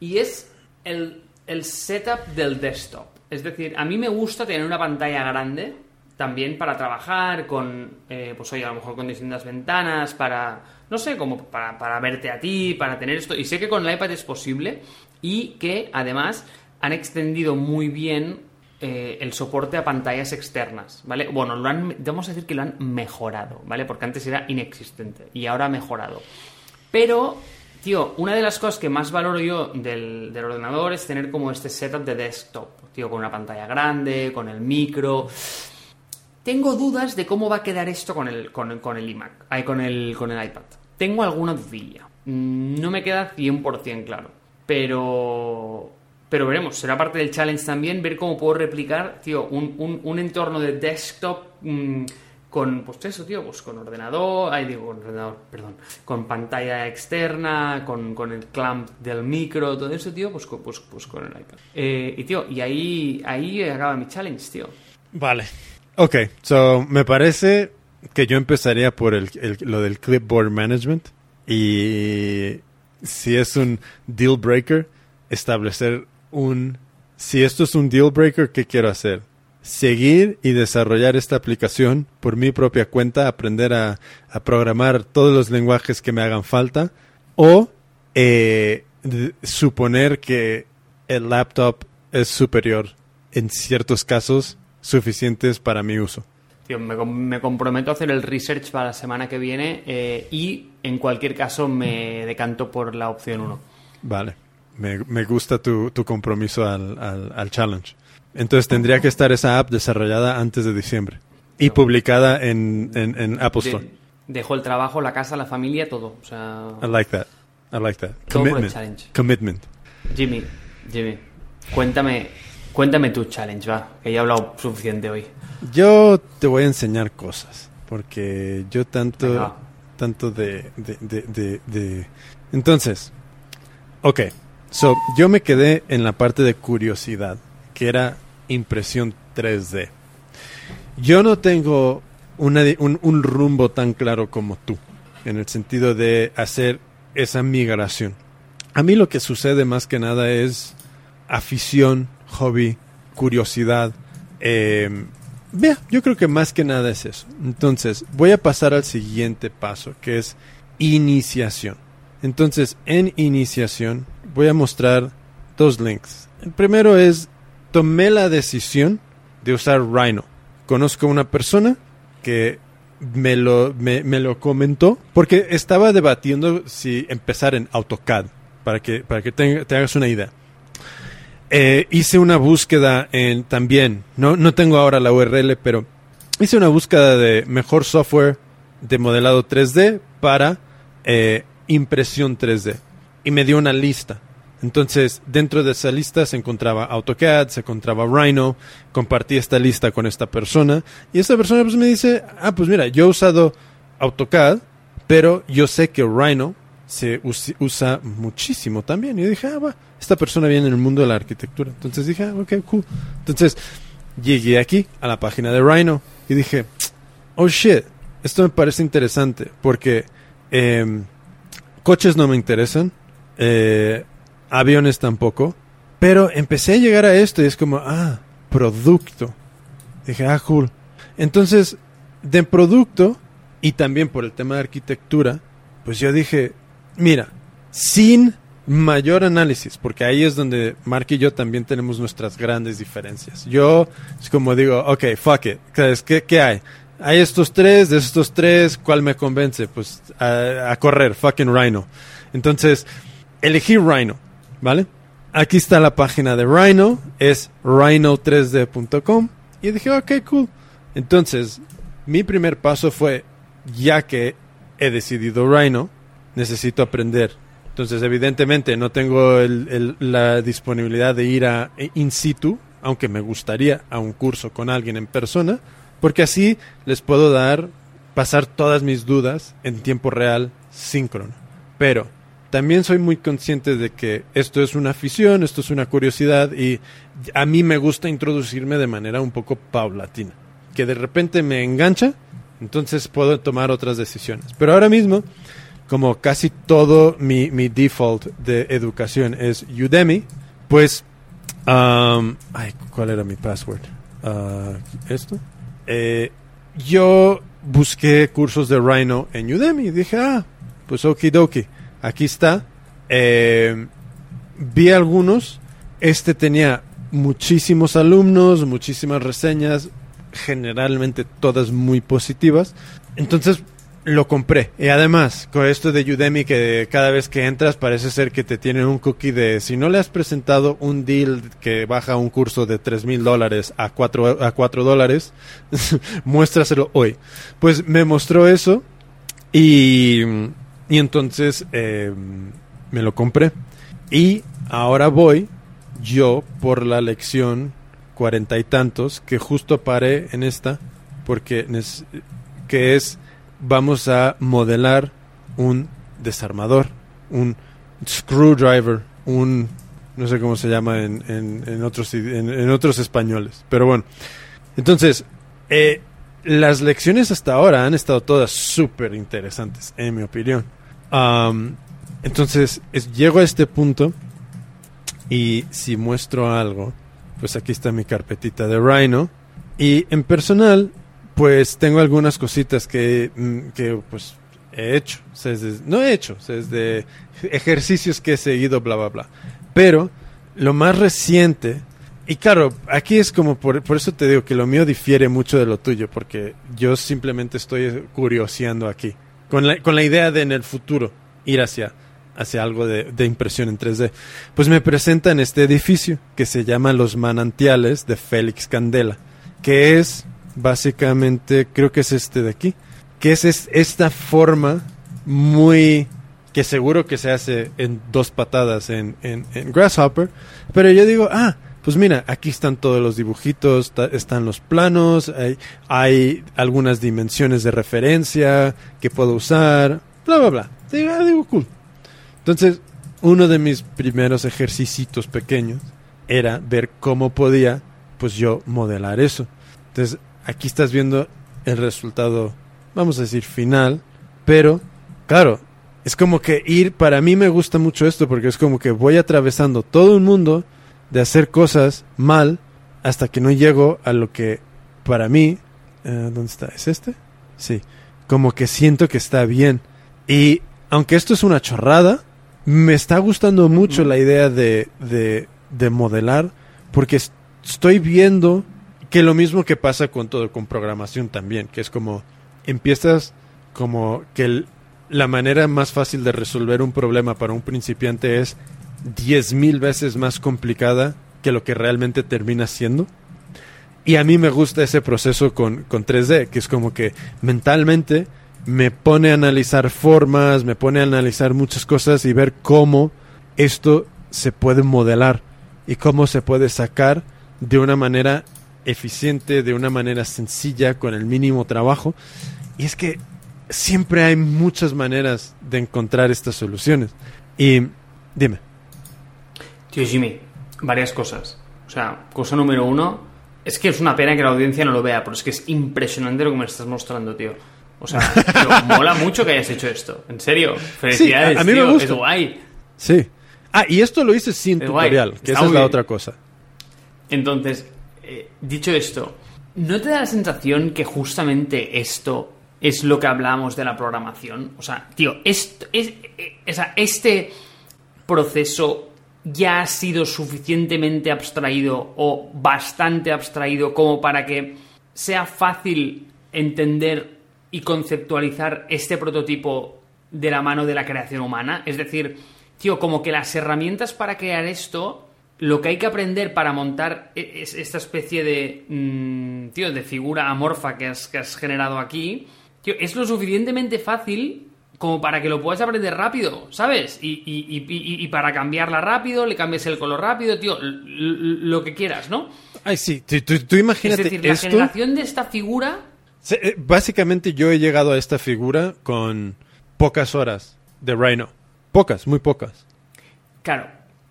Y es el, el setup del desktop. Es decir, a mí me gusta tener una pantalla grande también para trabajar con, eh, pues oye, a lo mejor con distintas ventanas, para, no sé, como para, para verte a ti, para tener esto. Y sé que con el iPad es posible y que además han extendido muy bien eh, el soporte a pantallas externas, ¿vale? Bueno, lo han, vamos a decir que lo han mejorado, ¿vale? Porque antes era inexistente y ahora ha mejorado. Pero, tío, una de las cosas que más valoro yo del, ordenador es tener como este setup de desktop, tío, con una pantalla grande, con el micro. Tengo dudas de cómo va a quedar esto con el, con, el- iMac, con el, con el iPad. Tengo alguna dudilla. Mm, No me queda 100% claro. Pero. Pero veremos, será parte del challenge también ver cómo puedo replicar, tío, un, un- un entorno de desktop mm, con, pues eso, tío, pues con ordenador, ay, digo, con ordenador, perdón, con pantalla externa, con, con el clamp del micro, todo eso, tío, pues, pues, pues con el iPad. Eh, y, tío, y ahí, ahí acaba mi challenge, tío. vale. Ok, so me parece que yo empezaría por el- lo del clipboard management y si es un deal breaker, establecer un... Si esto es un deal breaker, ¿qué quiero hacer? Seguir y desarrollar esta aplicación por mi propia cuenta, aprender a, a programar todos los lenguajes que me hagan falta o eh, suponer que el laptop es superior en ciertos casos suficientes para mi uso. Tío, me, me comprometo a hacer el research para la semana que viene eh, y en cualquier caso me decanto por la opción 1. Vale, me, me gusta tu, tu compromiso al, al, al challenge. Entonces tendría que estar esa app desarrollada antes de diciembre y publicada en, en, en Apple Store. dejo el trabajo, la casa, la familia, todo. O sea, I like that. I like that. Commitment. challenge. Commitment. Jimmy, Jimmy, cuéntame, cuéntame tu challenge, va, que ya he hablado suficiente hoy. Yo te voy a enseñar cosas porque yo tanto Venga, tanto de, de, de, de- de- Entonces, ok. So, yo me quedé en la parte de curiosidad, que era impresión 3D. Yo no tengo un rumbo tan claro como tú, en el sentido de hacer esa migración. A mí lo que sucede más que nada es afición, hobby, curiosidad. Eh, vea, yo creo que más que nada es eso. Entonces, voy a pasar al siguiente paso, que es iniciación. Entonces, en iniciación, voy a mostrar dos links. El primero es, tomé la decisión de usar Rhino. Conozco una persona que me lo, me, lo comentó porque estaba debatiendo si empezar en AutoCAD, para que, para que te, te hagas una idea. Eh, hice una búsqueda en también, no, no tengo ahora la URL, pero hice una búsqueda de mejor software de modelado 3D para eh, impresión 3D y me dio una lista. Entonces, dentro de esa lista se encontraba AutoCAD, se encontraba Rhino, compartí esta lista con esta persona y esta persona pues me dice, ah, pues mira, yo he usado AutoCAD, pero yo sé que Rhino se us- usa muchísimo también. Y yo dije, ah, va, esta persona viene en el mundo de la arquitectura. Entonces dije, ah, ok, cool. Entonces llegué aquí a la página de Rhino y dije, oh shit, esto me parece interesante porque em, coches no me interesan, eh, aviones tampoco, pero empecé a llegar a esto y es como, ah, producto. Dije, ah, cool. Entonces, de producto y también por el tema de arquitectura, pues yo dije, mira, sin mayor análisis, porque ahí es donde Mark y yo también tenemos nuestras grandes diferencias. Yo es como digo, ok, fuck it, ¿sabes ¿qué, qué hay? Hay estos tres, de estos tres, ¿cuál me convence? Pues a, correr, fucking Rhino. Entonces, elegí Rhino, ¿vale? Aquí está la página de Rhino, es rhino3d.com y dije, ok, cool. Entonces, mi primer paso fue, ya que he decidido Rhino, necesito aprender. Entonces, evidentemente, no tengo la disponibilidad de ir a in situ, aunque me gustaría a un curso con alguien en persona, porque así les puedo dar, pasar todas mis dudas en tiempo real, síncrono. Pero también soy muy consciente de que esto es una afición, esto es una curiosidad y a mí me gusta introducirme de manera un poco paulatina. Que de repente me engancha, entonces puedo tomar otras decisiones. Pero ahora mismo, como casi todo mi, mi default de educación es Udemy, pues... um, ay, ¿cuál era mi password? Ah, ¿Esto? Eh, yo busqué cursos de Rhino en Udemy dije, ah, pues okidoki, aquí está. Eh, vi algunos, este tenía muchísimos alumnos, muchísimas reseñas, generalmente todas muy positivas. Entonces lo compré. Y además, con esto de Udemy, que cada vez que entras parece ser que te tienen un cookie de si no le has presentado un deal que baja un curso de 3 mil dólares a 4 a cuatro dólares, muéstraselo hoy. Pues me mostró eso y, y entonces eh, me lo compré. Y ahora voy yo por la lección cuarenta y tantos, que justo paré en esta, porque que es vamos a modelar un desarmador, un screwdriver, un no sé cómo se llama en, en, otros en, otros españoles, pero bueno. Entonces, eh, las lecciones hasta ahora han estado todas súper interesantes, en mi opinión. entonces, llego a este punto y si muestro algo, pues aquí está mi carpetita de Rhino. Y en personal, pues tengo algunas cositas que, mm, que pues he hecho. no he hecho, desde ejercicios que he seguido, bla, bla, bla. Pero lo más reciente, y claro, aquí es como, por, por eso te digo que lo mío difiere mucho de lo tuyo, porque yo simplemente estoy curioseando aquí, con la, con la idea de en el futuro ir hacia, hacia algo de, de impresión en 3D. Pues me presentan este edificio que se llama Los Manantiales de Félix Candela, que es básicamente creo que es este de aquí, que es, esta forma muy que seguro que se hace en dos patadas en, en, Grasshopper, pero yo digo, ah, pues mira, aquí están todos los dibujitos, están los planos, hay, hay, algunas dimensiones de referencia que puedo usar, bla, bla, bla. Digo, ah, digo, cool. Entonces, uno de mis primeros ejercicios pequeños era ver cómo podía, pues yo, modelar eso. Entonces, aquí estás viendo el resultado, vamos a decir, final, pero, claro, es como que ir, para mí me gusta mucho esto porque es como que voy atravesando todo un mundo de hacer cosas mal hasta que no llego a lo que para mí, eh, ¿dónde está? ¿Es este? Sí, como que siento que está bien. Y aunque esto es una chorrada, me está gustando mucho la idea de, de, de modelar porque estoy viendo que lo mismo que pasa con todo, con programación también, que es como empiezas como que la manera más fácil de resolver un problema para un principiante es diez mil veces más complicada que lo que realmente termina siendo. Y a mí me gusta ese proceso con, con 3D, que es como que mentalmente me pone a analizar formas, me pone a analizar muchas cosas y ver cómo esto se puede modelar y cómo se puede sacar de una manera eficiente, de una manera sencilla, con el mínimo trabajo. Y es que siempre hay muchas maneras de encontrar estas soluciones. Y dime. Tío Jimmy, varias cosas. O sea, cosa número uno, es que es una pena que la audiencia no lo vea, pero es que es impresionante lo que me estás mostrando, tío. O sea, mola mucho que hayas hecho esto. En serio. Felicidades, a, mí me gusta. Es guay. Sí. Ah, y esto lo hice sin tutorial, que esa es la otra cosa. Entonces, eh, dicho esto, ¿no te da la sensación que justamente esto es lo que hablamos de la programación? O sea, tío, esto, es, eh, este proceso ya ha sido suficientemente abstraído o bastante abstraído como para que sea fácil entender y conceptualizar este prototipo de la mano de la creación humana. Es decir, tío, como que las herramientas para crear esto lo que hay que aprender para montar e-, es esta especie de, mm, tío, de figura amorfa que has, que has generado aquí, tío, es lo suficientemente fácil como para que lo puedas aprender rápido, ¿sabes? Y, y, y, para cambiarla rápido, le cambies el color rápido, tío, lo que quieras, ¿no? Ay, sí, tú, imagínate. Es decir, la generación de esta figura. Eh, básicamente yo he llegado a esta figura con pocas horas de Rhino. Pocas, muy pocas. Claro,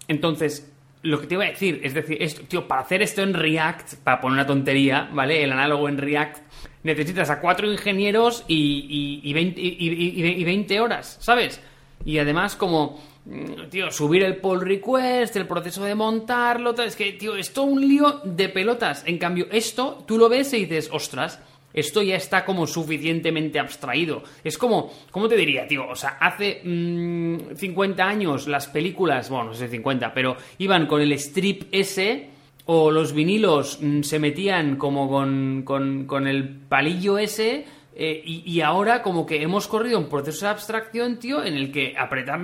entonces, lo que te iba a decir, es decir, esto, tío, para hacer esto en React, para poner una tontería, ¿vale? El análogo en React, necesitas a cuatro ingenieros y, y, y, 20, y 20 horas, ¿sabes? Y además, como, mm, tío, subir el pull request, el proceso de montarlo, es que, tío, es todo un lío de pelotas. En cambio, esto, tú lo ves y dices, ostras, esto ya está como suficientemente abstraído. Es como, ¿cómo te diría, tío? O sea, hace 50 mm, años las películas, bueno, no sé 50, pero iban con el strip S o los vinilos mm, se metían como con, con, con el palillo ese. Eh, y, ahora como que hemos corrido un proceso de abstracción, tío, en el que apretar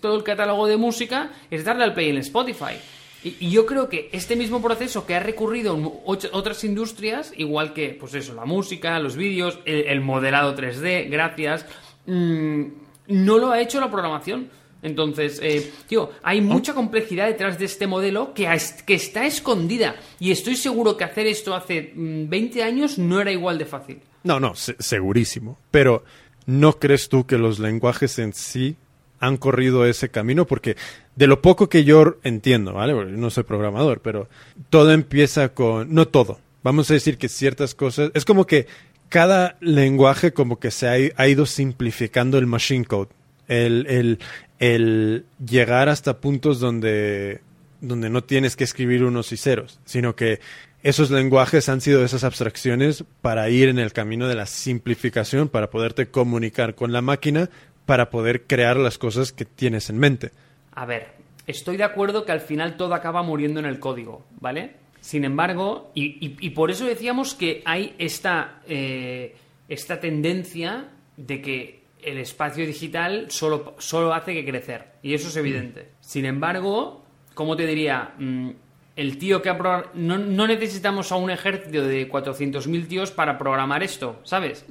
todo el catálogo de música es darle al play en Spotify. Y, yo creo que este mismo proceso que ha recurrido en otras industrias, igual que, pues eso, la música, los vídeos, el, modelado 3D, gracias, mm, no lo ha hecho la programación. Entonces, eh, tío, hay mucha complejidad detrás de este modelo que, que está escondida. Y estoy seguro que hacer esto hace 20 mm, años no era igual de fácil. No, no, segurísimo. Pero, ¿no crees tú que los lenguajes en sí han corrido ese camino? Porque de lo poco que yo entiendo, ¿vale? Porque no soy programador, pero todo empieza con, no todo, vamos a decir que ciertas cosas, es como que cada lenguaje como que se ha, ido simplificando el machine code, el, el, el, llegar hasta puntos donde, donde no tienes que escribir unos y ceros, sino que esos lenguajes han sido esas abstracciones para ir en el camino de la simplificación, para poderte comunicar con la máquina, para poder crear las cosas que tienes en mente. A ver, estoy de acuerdo que al final todo acaba muriendo en el código, ¿vale? Sin embargo, y, por eso decíamos que hay esta, eh, esta tendencia de que el espacio digital solo, solo hace que crecer. Y eso es evidente. Sin embargo, ¿cómo te diría? Mm, el tío que ha no, no necesitamos a un ejército de 400.000 tíos para programar esto, ¿sabes?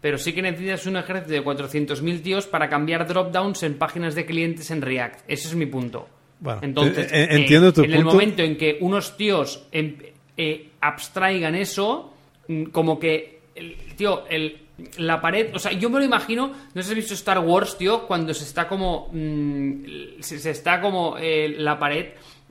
Pero sí que necesitas un ejército de 400.000 tíos para cambiar dropdowns en páginas de clientes en React. Ese es mi punto. Entonces, eh, eh, entiendo tu en el momento en que unos tíos em, eh, abstraigan eso, mm, como que, tío, el, la pared, o sea, yo me lo imagino, no sé si has visto Star Wars, tío, cuando se está como, mm, se, está como la pared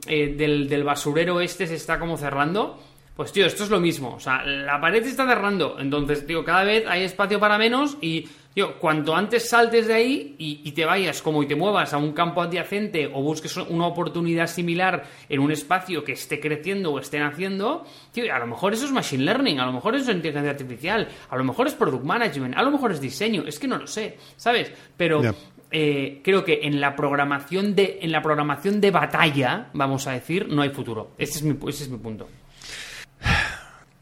del, del basurero este se está como cerrando pues tío, esto es lo mismo. O sea, la pared se está cerrando. Entonces, tío, cada vez hay espacio para menos y, tío, cuanto antes saltes de ahí y, te vayas como y te muevas a un campo adyacente o busques una oportunidad similar en un espacio que esté creciendo o esté naciendo, tío, a lo mejor eso es machine learning, a lo mejor eso es inteligencia artificial, a lo mejor es product management, a lo mejor es diseño, es que no lo sé, ¿sabes? Pero... Eh, creo que en la programación de en la programación de batalla vamos a decir no hay futuro ese es mi, ese es mi punto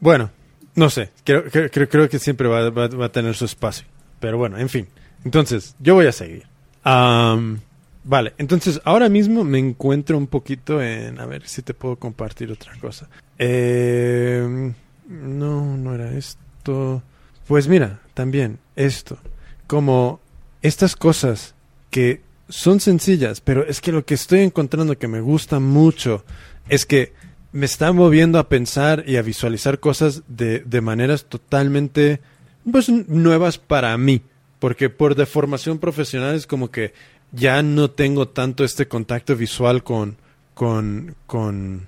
bueno, no sé, creo, creo, creo que siempre va, va, a tener su espacio. Pero bueno, en fin. Entonces, yo voy a seguir. vale, entonces ahora mismo me encuentro un poquito en... A ver si te puedo compartir otra cosa. Eh, no, no era esto. Pues mira, también esto. Como estas cosas que son sencillas, pero es que lo que estoy encontrando que me gusta mucho es que me está moviendo a pensar y a visualizar cosas de, de maneras totalmente pues nuevas para mí. Porque por deformación profesional es como que ya no tengo tanto este contacto visual con, con, con,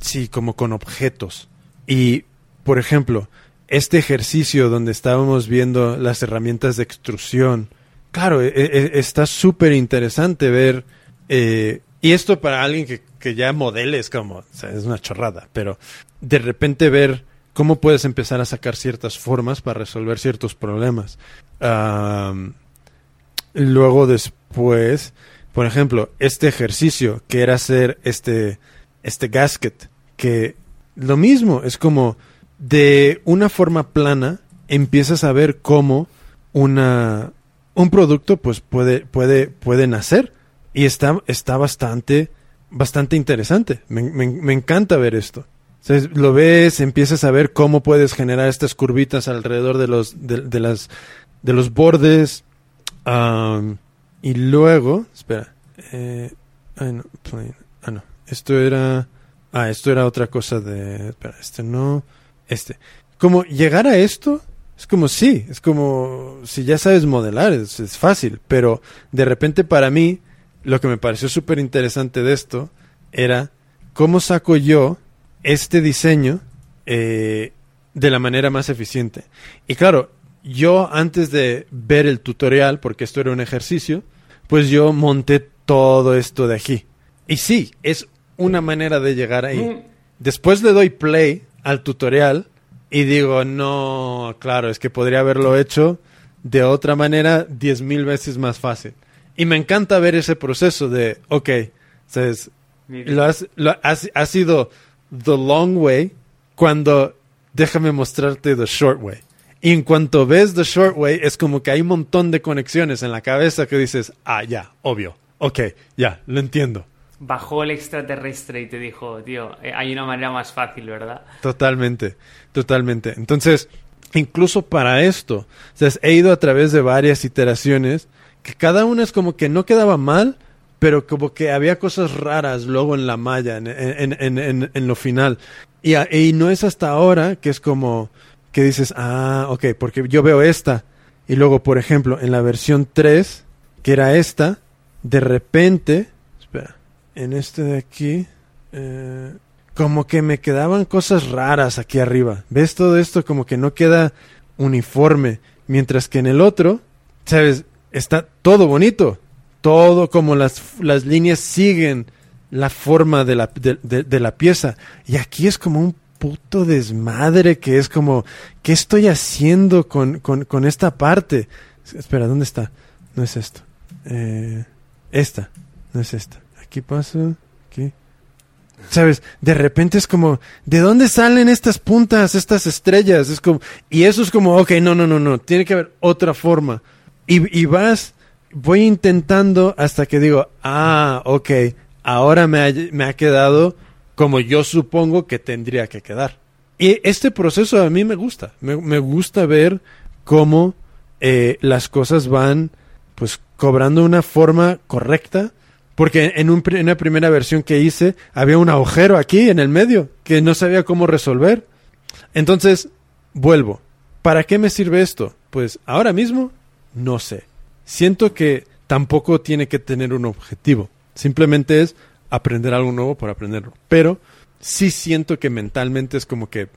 sí, como con objetos. Y, por ejemplo, este ejercicio donde estábamos viendo las herramientas de extrusión, claro, e, e, está súper interesante ver, eh, y esto para alguien que que ya modeles como, es una chorrada, pero de repente ver cómo puedes empezar a sacar ciertas formas para resolver ciertos problemas. luego después, por ejemplo, este ejercicio que era hacer este, este gasket, que lo mismo, es como de una forma plana empiezas a ver cómo una, un producto pues puede, puede, puede nacer y está, está bastante bastante interesante. Me, encanta ver esto. lo ves, empiezas a ver cómo puedes generar estas curvitas alrededor de los, de, las, de los bordes. y luego, espera. Eh, ah, no, Esto era. Ah, esto era otra cosa de. Espera, este no. Este. Como llegar a esto Es como sí, es como si ya sabes modelar, es, es fácil, pero de repente para mí lo que me pareció súper interesante de esto era cómo saco yo este diseño eh, de la manera más eficiente. Y claro, yo antes de ver el tutorial, porque esto era un ejercicio, pues yo monté todo esto de aquí. Y sí, es una manera de llegar ahí. Mm. Después le doy play al tutorial y digo, no, claro, es que podría haberlo hecho de otra manera diez mil veces más fácil. Y me encanta ver ese proceso de, ok, ¿sabes? Lo has, lo has, ha sido the long way cuando déjame mostrarte the short way. Y en cuanto ves the short way, es como que hay un montón de conexiones en la cabeza que dices, ah, ya, obvio, ok, ya, lo entiendo. Bajó el extraterrestre y te dijo, tío, eh, hay una manera más fácil, ¿verdad? Totalmente, totalmente. Entonces, incluso para esto, o sea, he ido a través de varias iteraciones cada una es como que no quedaba mal, pero como que había cosas raras luego en la malla, en, en, en, en, lo final. Y, y no es hasta ahora que es como que dices, ah, ok, porque yo veo esta. Y luego, por ejemplo, en la versión 3, que era esta, de repente, espera, en este de aquí, eh, como que me quedaban cosas raras aquí arriba. ¿Ves todo esto? Como que no queda uniforme. Mientras que en el otro, ¿sabes? Está todo bonito. Todo como las, las líneas siguen la forma de la, de, la pieza. Y aquí es como un puto desmadre que es como, ¿qué estoy haciendo con, con, con esta parte? Espera, ¿dónde está? No es esto. Eh, esta, no es esta. Aquí paso, aquí. ¿Sabes? De repente es como, ¿de dónde salen estas puntas, estas estrellas? Es como, y eso es como, ok, no, no, no, no, tiene que haber otra forma. Y, y vas, voy intentando hasta que digo, ah, ok, ahora me ha, me ha quedado como yo supongo que tendría que quedar. Y este proceso a mí me gusta, me, me gusta ver cómo eh, las cosas van pues cobrando una forma correcta porque en, un, en una primera versión que hice había un agujero aquí en el medio que no sabía cómo resolver. Entonces, vuelvo. ¿Para qué me sirve esto? Pues ahora mismo, no sé. Siento que tampoco tiene que tener un objetivo. Simplemente es aprender algo nuevo por aprenderlo. Pero sí siento que mentalmente es como que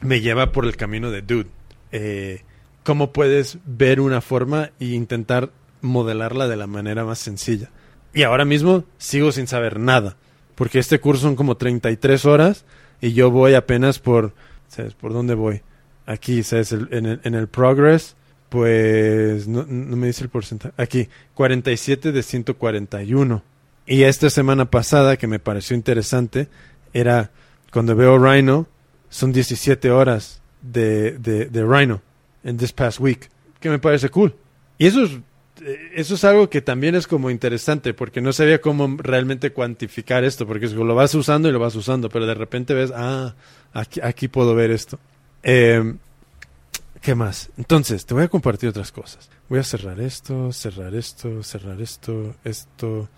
me lleva por el camino de dude. Eh, ¿Cómo puedes ver una forma e intentar modelarla de la manera más sencilla? Y ahora mismo sigo sin saber nada. Porque este curso son como 33 horas y yo voy apenas por... ¿Sabes por dónde voy? Aquí, ¿sabes? En, el, en el progress, pues... No, me dice el porcentaje. Aquí, 47 de 141. Y esta semana pasada, que me pareció interesante, era cuando veo Rhino, son 17 horas de, de, de Rhino en this past week, que me parece cool. Y eso es, eh, eso es algo que también es como interesante, porque no sabía cómo realmente cuantificar esto, porque lo vas usando y lo vas usando, pero de repente ves, ah, aquí, aquí puedo ver esto. Eh, ¿Qué más? Entonces, te voy a compartir otras cosas. Voy a cerrar esto, cerrar esto, cerrar esto, esto.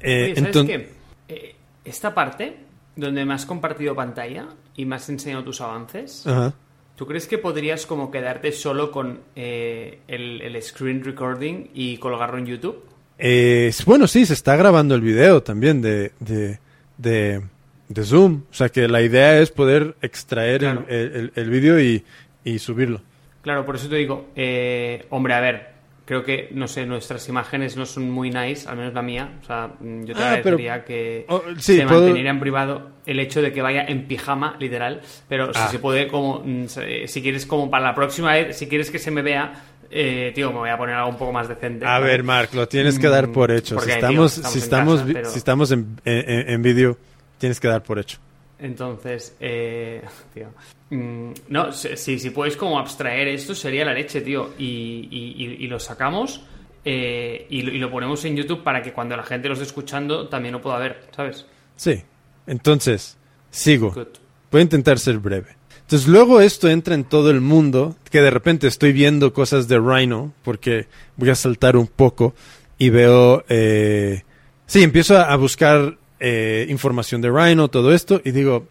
Eh, Oye, ¿sabes qué? Eh, esta parte, donde me has compartido pantalla y me has enseñado tus avances, Ajá. ¿tú crees que podrías como quedarte solo con eh, el, el screen recording y colgarlo en YouTube? Eh, bueno, sí, se está grabando el video también de, de, de, de Zoom. O sea que la idea es poder extraer el- Claro. el, el- el vídeo y, y subirlo. Claro, por eso te digo, eh, hombre, a ver, creo que, no sé, nuestras imágenes no son muy nice, al menos la mía. O sea, mm, yo te Ah, pero- agradecería que Oh, sí, se puedo- manteniera en privado el hecho de que vaya en pijama, literal. Pero Ah. si se puede, como, mm, si quieres, como para la próxima vez, si quieres que se me vea, eh, tío, me voy a poner algo un poco más decente. A ¿vale? ver, Mark, lo tienes que dar por hecho. Porque, si tío, estamos, estamos si en estamos, casa, vi- pero- si estamos en, en, en vídeo, tienes que dar por hecho. Entonces, eh, tío. mm, no, si, si puedes como abstraer esto sería la leche, tío. Y, y- y- y lo sacamos eh, y, lo- y lo ponemos en YouTube para que cuando la gente lo esté escuchando también lo pueda ver, ¿sabes? Sí. Entonces, sigo. Good. Voy a intentar ser breve. Entonces luego esto entra en todo el mundo, que de repente estoy viendo cosas de Rhino, porque voy a saltar un poco y veo... eh, sí, empiezo a buscar eh, información de Rhino, todo esto, y digo,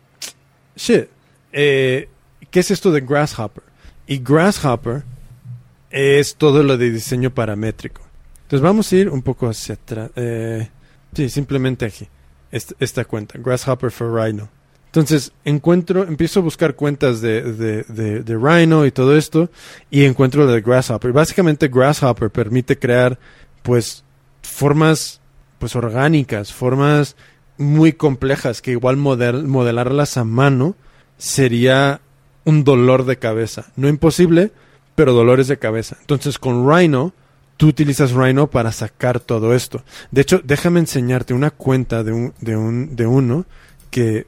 shit, eh, ¿qué es esto de Grasshopper? Y Grasshopper es todo lo de diseño paramétrico. Entonces vamos a ir un poco hacia atrás. Eh, sí, simplemente aquí. Esta, cuenta, Grasshopper for Rhino. Entonces encuentro, empiezo a buscar cuentas de, de, de, de Rhino y todo esto y encuentro la de Grasshopper. Básicamente Grasshopper permite crear pues formas pues orgánicas, formas muy complejas que igual model, modelarlas a mano sería un dolor de cabeza. No imposible, pero dolores de cabeza. Entonces con Rhino, tú utilizas Rhino para sacar todo esto. De hecho, déjame enseñarte una cuenta de, un, de, un, de uno que,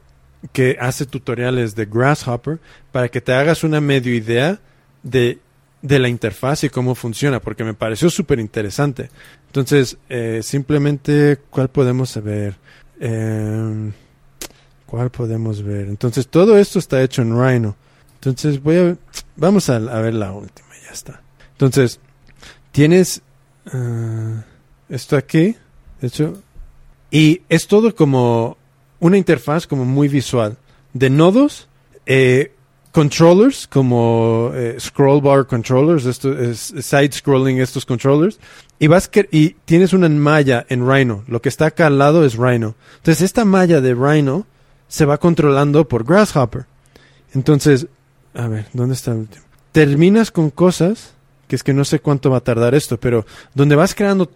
que hace tutoriales de Grasshopper para que te hagas una medio idea de, de la interfaz y cómo funciona, porque me pareció súper interesante. Entonces, eh, simplemente, ¿cuál podemos ver? Eh, ¿Cuál podemos ver? Entonces, todo esto está hecho en Rhino. Entonces, voy a, vamos a, ver la última, ya está. Entonces, tienes uh, esto aquí, hecho, y es todo como una interfaz como muy visual de nodos, eh, controllers como eh, scroll bar controllers, esto es side scrolling estos controllers y vas que, y tienes una malla en Rhino, lo que está acá al lado es Rhino. Entonces esta malla de Rhino se va controlando por Grasshopper. Entonces, a ver, ¿dónde está el último? Terminas con cosas que es que no sé cuánto va a tardar esto, pero donde vas creando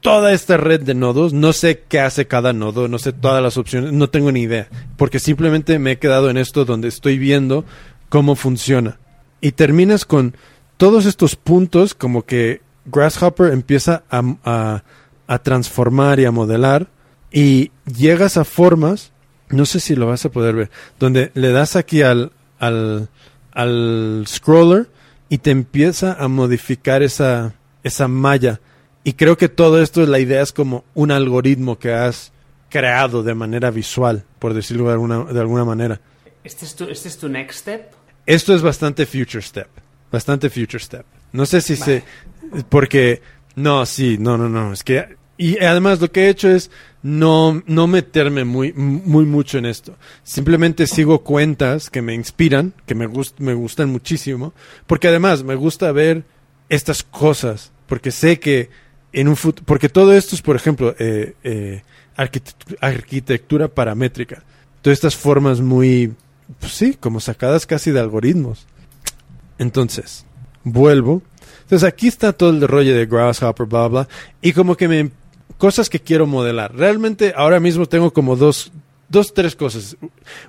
toda esta red de nodos, no sé qué hace cada nodo, no sé todas las opciones, no tengo ni idea, porque simplemente me he quedado en esto donde estoy viendo cómo funciona. Y terminas con todos estos puntos como que Grasshopper empieza a, a, transformar y a modelar y llegas a formas, no sé si lo vas a poder ver, donde le das aquí al, al, al scroller y te empieza a modificar esa, esa malla. Y creo que todo esto, la idea es como un algoritmo que has creado de manera visual, por decirlo de alguna, de alguna manera. ¿Este es, tu, ¿Este es tu next step? Esto es bastante future step. Bastante future step. No sé si vale. se... Porque... No, sí, no, no, no. Es que... Y además lo que he hecho es no, no meterme muy, muy mucho en esto. Simplemente sigo cuentas que me inspiran, que me, gust, me gustan muchísimo. Porque además me gusta ver estas cosas. Porque sé que en un futuro... Porque todo esto es, por ejemplo, eh, eh, arquitectura paramétrica. Todas estas formas muy pues sí, como sacadas casi de algoritmos. Entonces, vuelvo. Entonces aquí está todo el rollo de Grasshopper, bla, bla. Y como que me... Cosas que quiero modelar. Realmente ahora mismo tengo como dos, dos, tres cosas.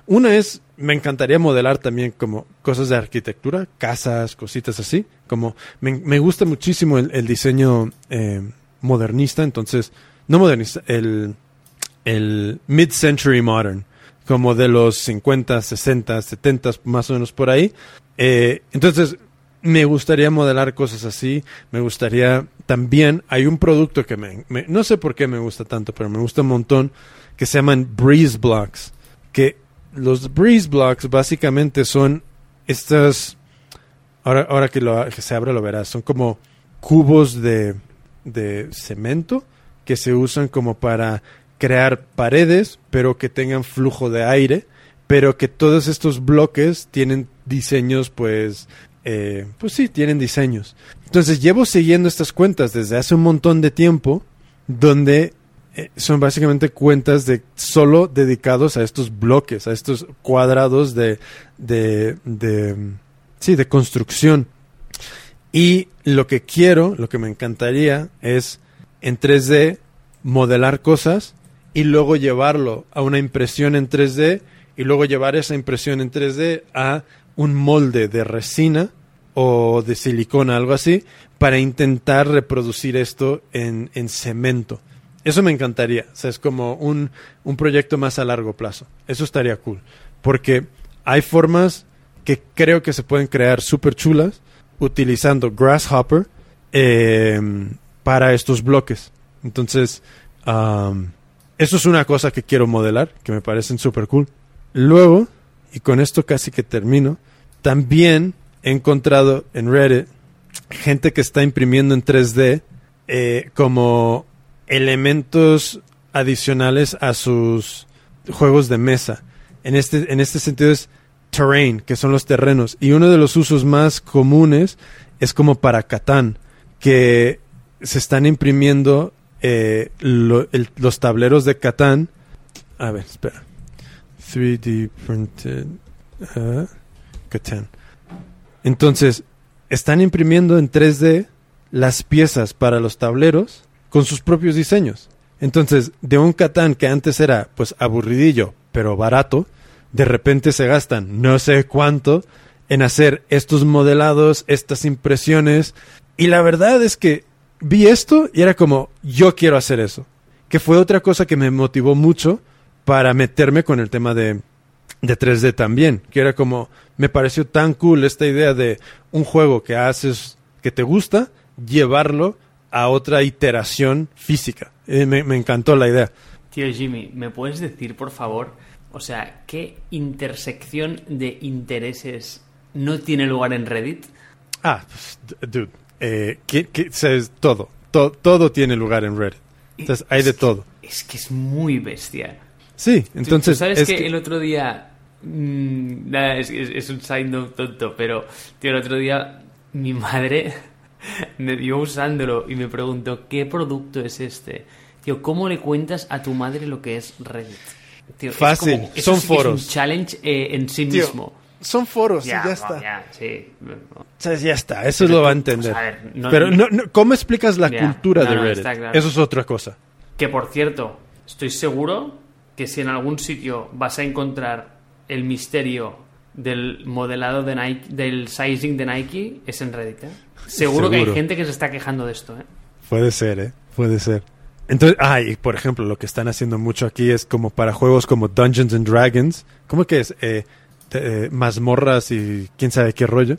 Una es, me encantaría modelar también como cosas de arquitectura, casas, cositas así. Como me, me gusta muchísimo el, el diseño eh, modernista, entonces, no modernista, el, el mid-century modern como de los 50, 60, 70, más o menos por ahí. Eh, entonces, me gustaría modelar cosas así. Me gustaría también, hay un producto que me, no sé por qué me gusta tanto, pero me gusta un montón, que se llaman Breeze Blocks. Que los Breeze Blocks básicamente son estas, ahora, ahora que, lo, que se abre lo verás, son como cubos de, de cemento que se usan como para crear paredes, pero que tengan flujo de aire, pero que todos estos bloques tienen diseños, pues, eh, pues sí, tienen diseños. Entonces llevo siguiendo estas cuentas desde hace un montón de tiempo, donde eh, son básicamente cuentas de solo dedicados a estos bloques, a estos cuadrados de, de, de, sí, de construcción. Y lo que quiero, lo que me encantaría es en 3D modelar cosas y luego llevarlo a una impresión en 3D y luego llevar esa impresión en 3D a un molde de resina o de silicona, algo así, para intentar reproducir esto en, en cemento. Eso me encantaría. O sea, es como un, un proyecto más a largo plazo. Eso estaría cool. Porque hay formas que creo que se pueden crear súper chulas utilizando Grasshopper eh, para estos bloques. Entonces, eso es una cosa que quiero modelar, que me parecen súper cool. Luego, y con esto casi que termino, también he encontrado en Reddit gente que está imprimiendo en 3D eh, como elementos adicionales a sus juegos de mesa. En este, en este sentido es terrain, que son los terrenos. Y uno de los usos más comunes es como para Catán, que se están imprimiendo eh, los tableros de Catán. A ver, espera. 3D printed uh, Catán. Entonces, están imprimiendo en 3D las piezas para los tableros con sus propios diseños. Entonces, de un Catán que antes era pues aburridillo, pero barato, de repente se gastan no sé cuánto en hacer estos modelados, estas impresiones. Y la verdad es que vi esto y era como, yo quiero hacer eso. Que fue otra cosa que me motivó mucho para meterme con el tema de, de 3D también. Que era como, me pareció tan cool esta idea de un juego que haces, que te gusta, llevarlo a otra iteración física. Eh, me, me encantó la idea. Tío Jimmy, ¿me puedes decir, por favor, o sea, qué intersección de intereses no tiene lugar en Reddit? Ah, pues, dude, eh, ¿qué- qué- sabes, todo, to- todo tiene lugar en Reddit. Entonces, hay de que- todo. Es que es muy bestia. Sí, entonces... ¿tú ¿Sabes es que, que- el otro día... mm, nada, es, es- es un note tonto, pero tío, el otro día mi madre me vio usándolo y me preguntó, ¿qué producto es este? Tío, ¿cómo le cuentas a tu madre lo que es Reddit? Tío, es Fácil, como- eso son sí que es foros. un challenge eh, en sí Tío, mismo. Son foros, Ya, y ya está. ya, sí. O sea, ya está, eso Pero lo va a entender. pues, a ver, no- Pero no, no, ¿cómo explicas la Ya, cultura de Reddit? claro. Eso es otra cosa. Que por cierto, estoy seguro que si en algún sitio vas a encontrar el misterio del modelado de Nike, del sizing de Nike, es en Reddit. ¿eh? Seguro, que hay Seguro. gente que se está quejando de esto. ¿eh? Puede ser, ¿eh? Puede ser. Entonces, ah, y por ejemplo, lo que están haciendo mucho aquí es como para juegos como Dungeons and Dragons. ¿Cómo que es? Eh, eh, mazmorras y quién sabe qué rollo.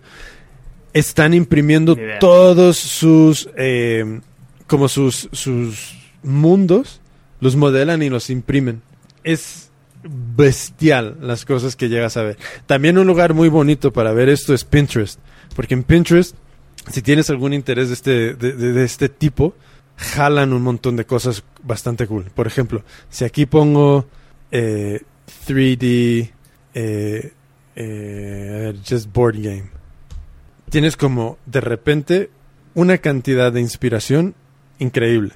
Están imprimiendo todos sus, eh, como sus, sus mundos, los modelan y los imprimen. Es bestial las cosas que llegas a ver. También un lugar muy bonito para ver esto es Pinterest. Porque en Pinterest, si tienes algún interés de este, de, de- de este tipo, jalan un montón de cosas bastante cool. Por ejemplo, si aquí pongo eh, 3D, eh, eh, ver, just board game, tienes como de repente una cantidad de inspiración increíble.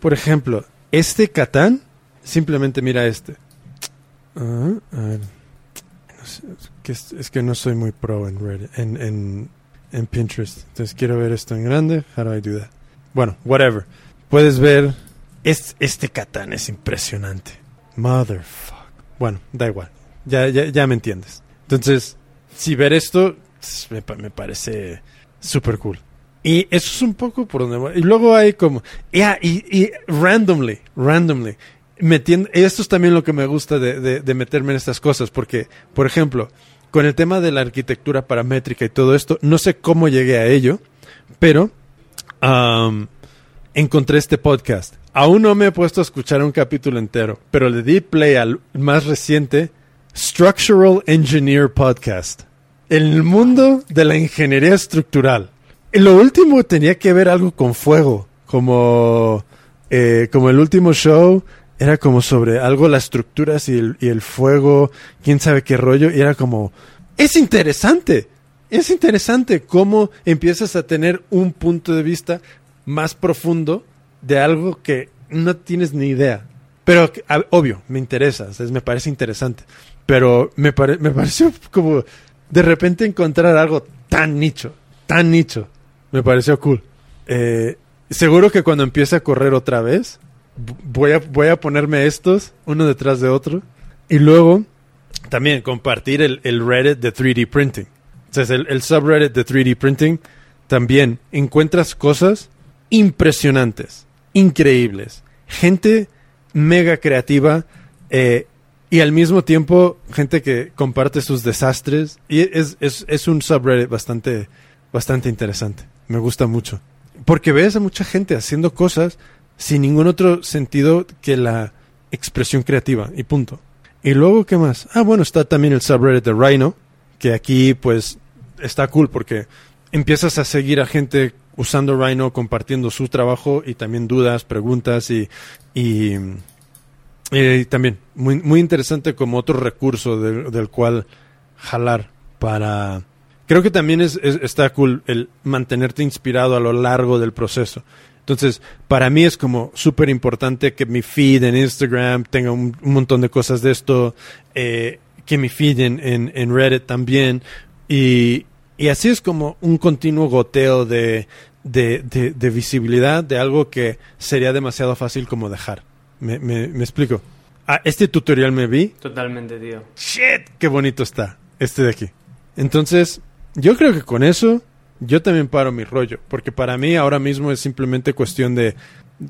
Por ejemplo, este Catán, simplemente mira este. Ah, es, que no soy muy pro en, en, en, en Pinterest. Entonces quiero ver esto en grande. How do I do that? Bueno, whatever. Puedes ver. Es, este Catán es impresionante. Motherfuck. Bueno, da igual. Ya, ya, ya me entiendes. Entonces, si ver esto tss, me, me parece súper cool. Y eso es un poco por donde voy. Y luego hay como. ya, y, y randomly, randomly. Metiendo, esto es también lo que me gusta de, de- de meterme en estas cosas. Porque, por ejemplo, con el tema de la arquitectura paramétrica y todo esto, no sé cómo llegué a ello, pero am, encontré este podcast. Aún no me he puesto a escuchar un capítulo entero, pero le di play al más reciente Structural Engineer Podcast. El mundo de la ingeniería estructural. Y lo último tenía que ver algo con fuego, como, eh, como el último show era como sobre algo, las estructuras y el, y el fuego, quién sabe qué rollo, y era como, es interesante, es interesante cómo empiezas a tener un punto de vista más profundo de algo que no tienes ni idea. Pero, a- obvio, me interesa, o me parece interesante. Pero me, pare- me pareció como de repente encontrar algo tan nicho, tan nicho. Me pareció cool. Eh, seguro que cuando empiece a correr otra vez, voy a, voy a ponerme estos uno detrás de otro. Y luego también compartir el, el Reddit de 3D printing. Entonces, el, el subreddit de 3D printing también encuentras cosas impresionantes, increíbles. Gente mega creativa eh, y al mismo tiempo gente que comparte sus desastres. Y es, es, es un subreddit bastante, bastante interesante. Me gusta mucho. Porque ves a mucha gente haciendo cosas sin ningún otro sentido que la expresión creativa y punto. Y luego, ¿qué más? Ah, bueno, está también el subreddit de Rhino, que aquí pues está cool porque empiezas a seguir a gente usando Rhino, compartiendo su trabajo y también dudas, preguntas y, y, también muy, muy interesante como otro recurso del, del cual jalar para... Creo que también es, es- está cool el mantenerte inspirado a lo largo del proceso. Entonces, para mí es como súper importante que mi feed en Instagram tenga un, un montón de cosas de esto, eh, que mi feed en, en, en Reddit también. Y, y así es como un continuo goteo de, de, de, de visibilidad de algo que sería demasiado fácil como dejar. ¿Me, me, me explico? Ah, este tutorial me vi. Totalmente, tío. ¡Shit! ¡Qué bonito está! Este de aquí. Entonces, yo creo que con eso yo también paro mi rollo. Porque para mí ahora mismo es simplemente cuestión de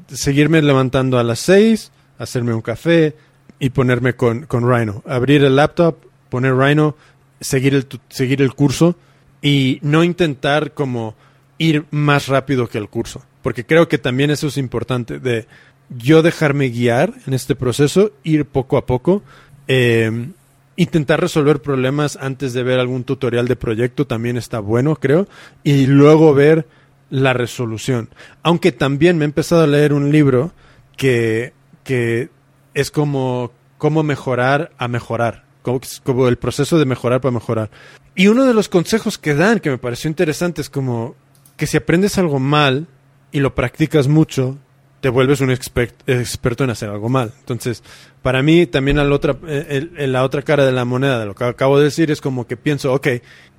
seguirme levantando a las 6, hacerme un café y ponerme con, con Rhino. Abrir el laptop, poner Rhino, seguir el, seguir el curso y no intentar como ir más rápido que el curso. Porque creo que también eso es importante de yo dejarme guiar en este proceso, ir poco a poco, eh, intentar resolver problemas antes de ver algún tutorial de proyecto también está bueno, creo, y luego ver la resolución. Aunque también me he empezado a leer un libro que, que es como cómo mejorar a mejorar, como el proceso de mejorar para mejorar. Y uno de los consejos que dan, que me pareció interesante, es como que si aprendes algo mal y lo practicas mucho, te vuelves un expert- experto en hacer algo mal. Entonces, para mí también la otra, eh, la otra cara de la moneda de lo que acabo de decir es como que pienso, ok,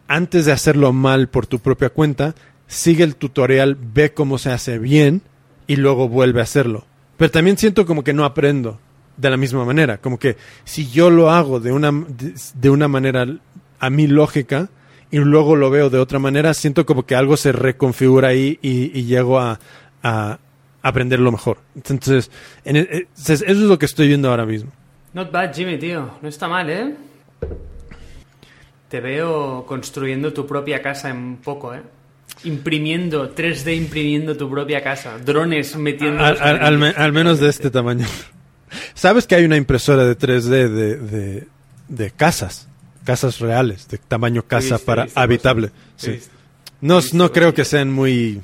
antes de hacerlo mal por tu propia cuenta, sigue el tutorial, ve cómo se hace bien y luego vuelve a hacerlo. Pero también siento como que no aprendo de la misma manera, como que si yo lo hago de una, de una manera a mi lógica y luego lo veo de otra manera, siento como que algo se reconfigura ahí y, y llego a, a aprenderlo mejor. Entonces, en e- e- eso es lo que estoy viendo ahora mismo. Not bad, Jimmy, tío. No está mal, ¿eh? Te veo construyendo tu propia casa en poco, ¿eh? Imprimiendo, 3D imprimiendo tu propia casa. Drones metiendo... Al, al- al me- al menos de este tamaño. ¿Sabes que hay una impresora de 3D de, de, de casas? Casas reales, de tamaño casa para habitable. Sí. No, no creo que sean muy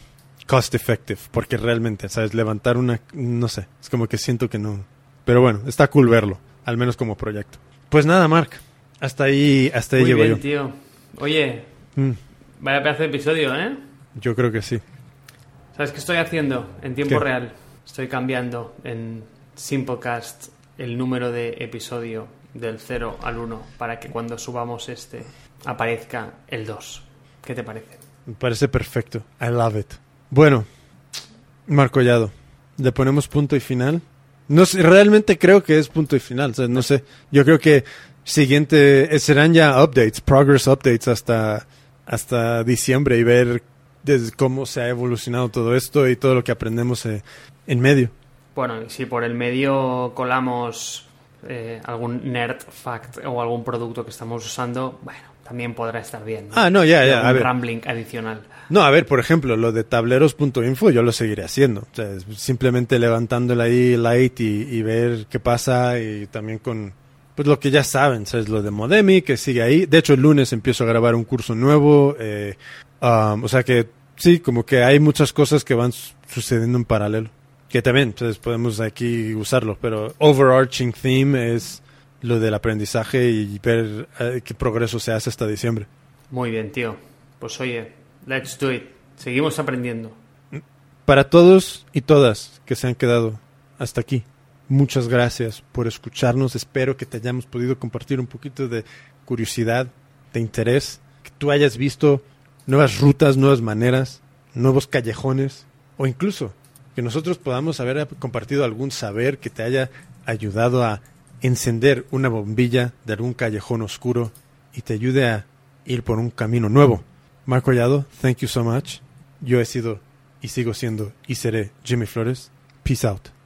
cost effective, porque realmente, ¿sabes? Levantar una, no sé, es como que siento que no. Pero bueno, está cool verlo, al menos como proyecto. Pues nada, Mark, hasta ahí, hasta ahí Muy llego bien, yo. tío. Oye, Mm, vaya pedazo de episodio, ¿eh? yo creo que sí. ¿Sabes qué estoy haciendo en tiempo ¿Qué? real? Estoy cambiando en Simplecast el número de episodio del 0 al 1 para que cuando subamos este aparezca el 2. ¿Qué te parece? Me parece perfecto. I love it. Bueno, Marco Collado, le ponemos punto y final. No sé, realmente creo que es punto y final. o sea, no sé. Yo creo que siguiente eh, serán ya updates, progress updates hasta hasta diciembre y ver desde cómo se ha evolucionado todo esto y todo lo que aprendemos eh, en medio. Bueno, y si por el medio colamos eh, algún nerd fact o algún producto que estamos usando, bueno, también podrá estar bien. ¿no? Ah, no, ya, ya, ver. rambling adicional. No, a ver, por ejemplo, lo de tableros.info yo lo seguiré haciendo. O sea, es simplemente levantándole ahí light y, y ver qué pasa y también con pues lo que ya saben, ¿sabes? Lo de Modemi, que sigue ahí. De hecho, el lunes empiezo a grabar un curso nuevo. eh, um, o sea que sí, como que hay muchas cosas que van su- sucediendo en paralelo. Que también, entonces podemos aquí usarlo, pero overarching theme es lo del aprendizaje y ver eh, qué progreso se hace hasta diciembre. Muy bien, tío. Pues oye, let's do it. Seguimos aprendiendo. Para todos y todas que se han quedado hasta aquí, muchas gracias por escucharnos. Espero que te hayamos podido compartir un poquito de curiosidad, de interés, que tú hayas visto nuevas rutas, nuevas maneras, nuevos callejones, o incluso que nosotros podamos haber compartido algún saber que te haya ayudado a encender una bombilla de algún callejón oscuro y te ayude a ir por un camino nuevo. Marco Collado, thank you so much. Yo he sido y sigo siendo y seré Jimmy Flores. Peace out.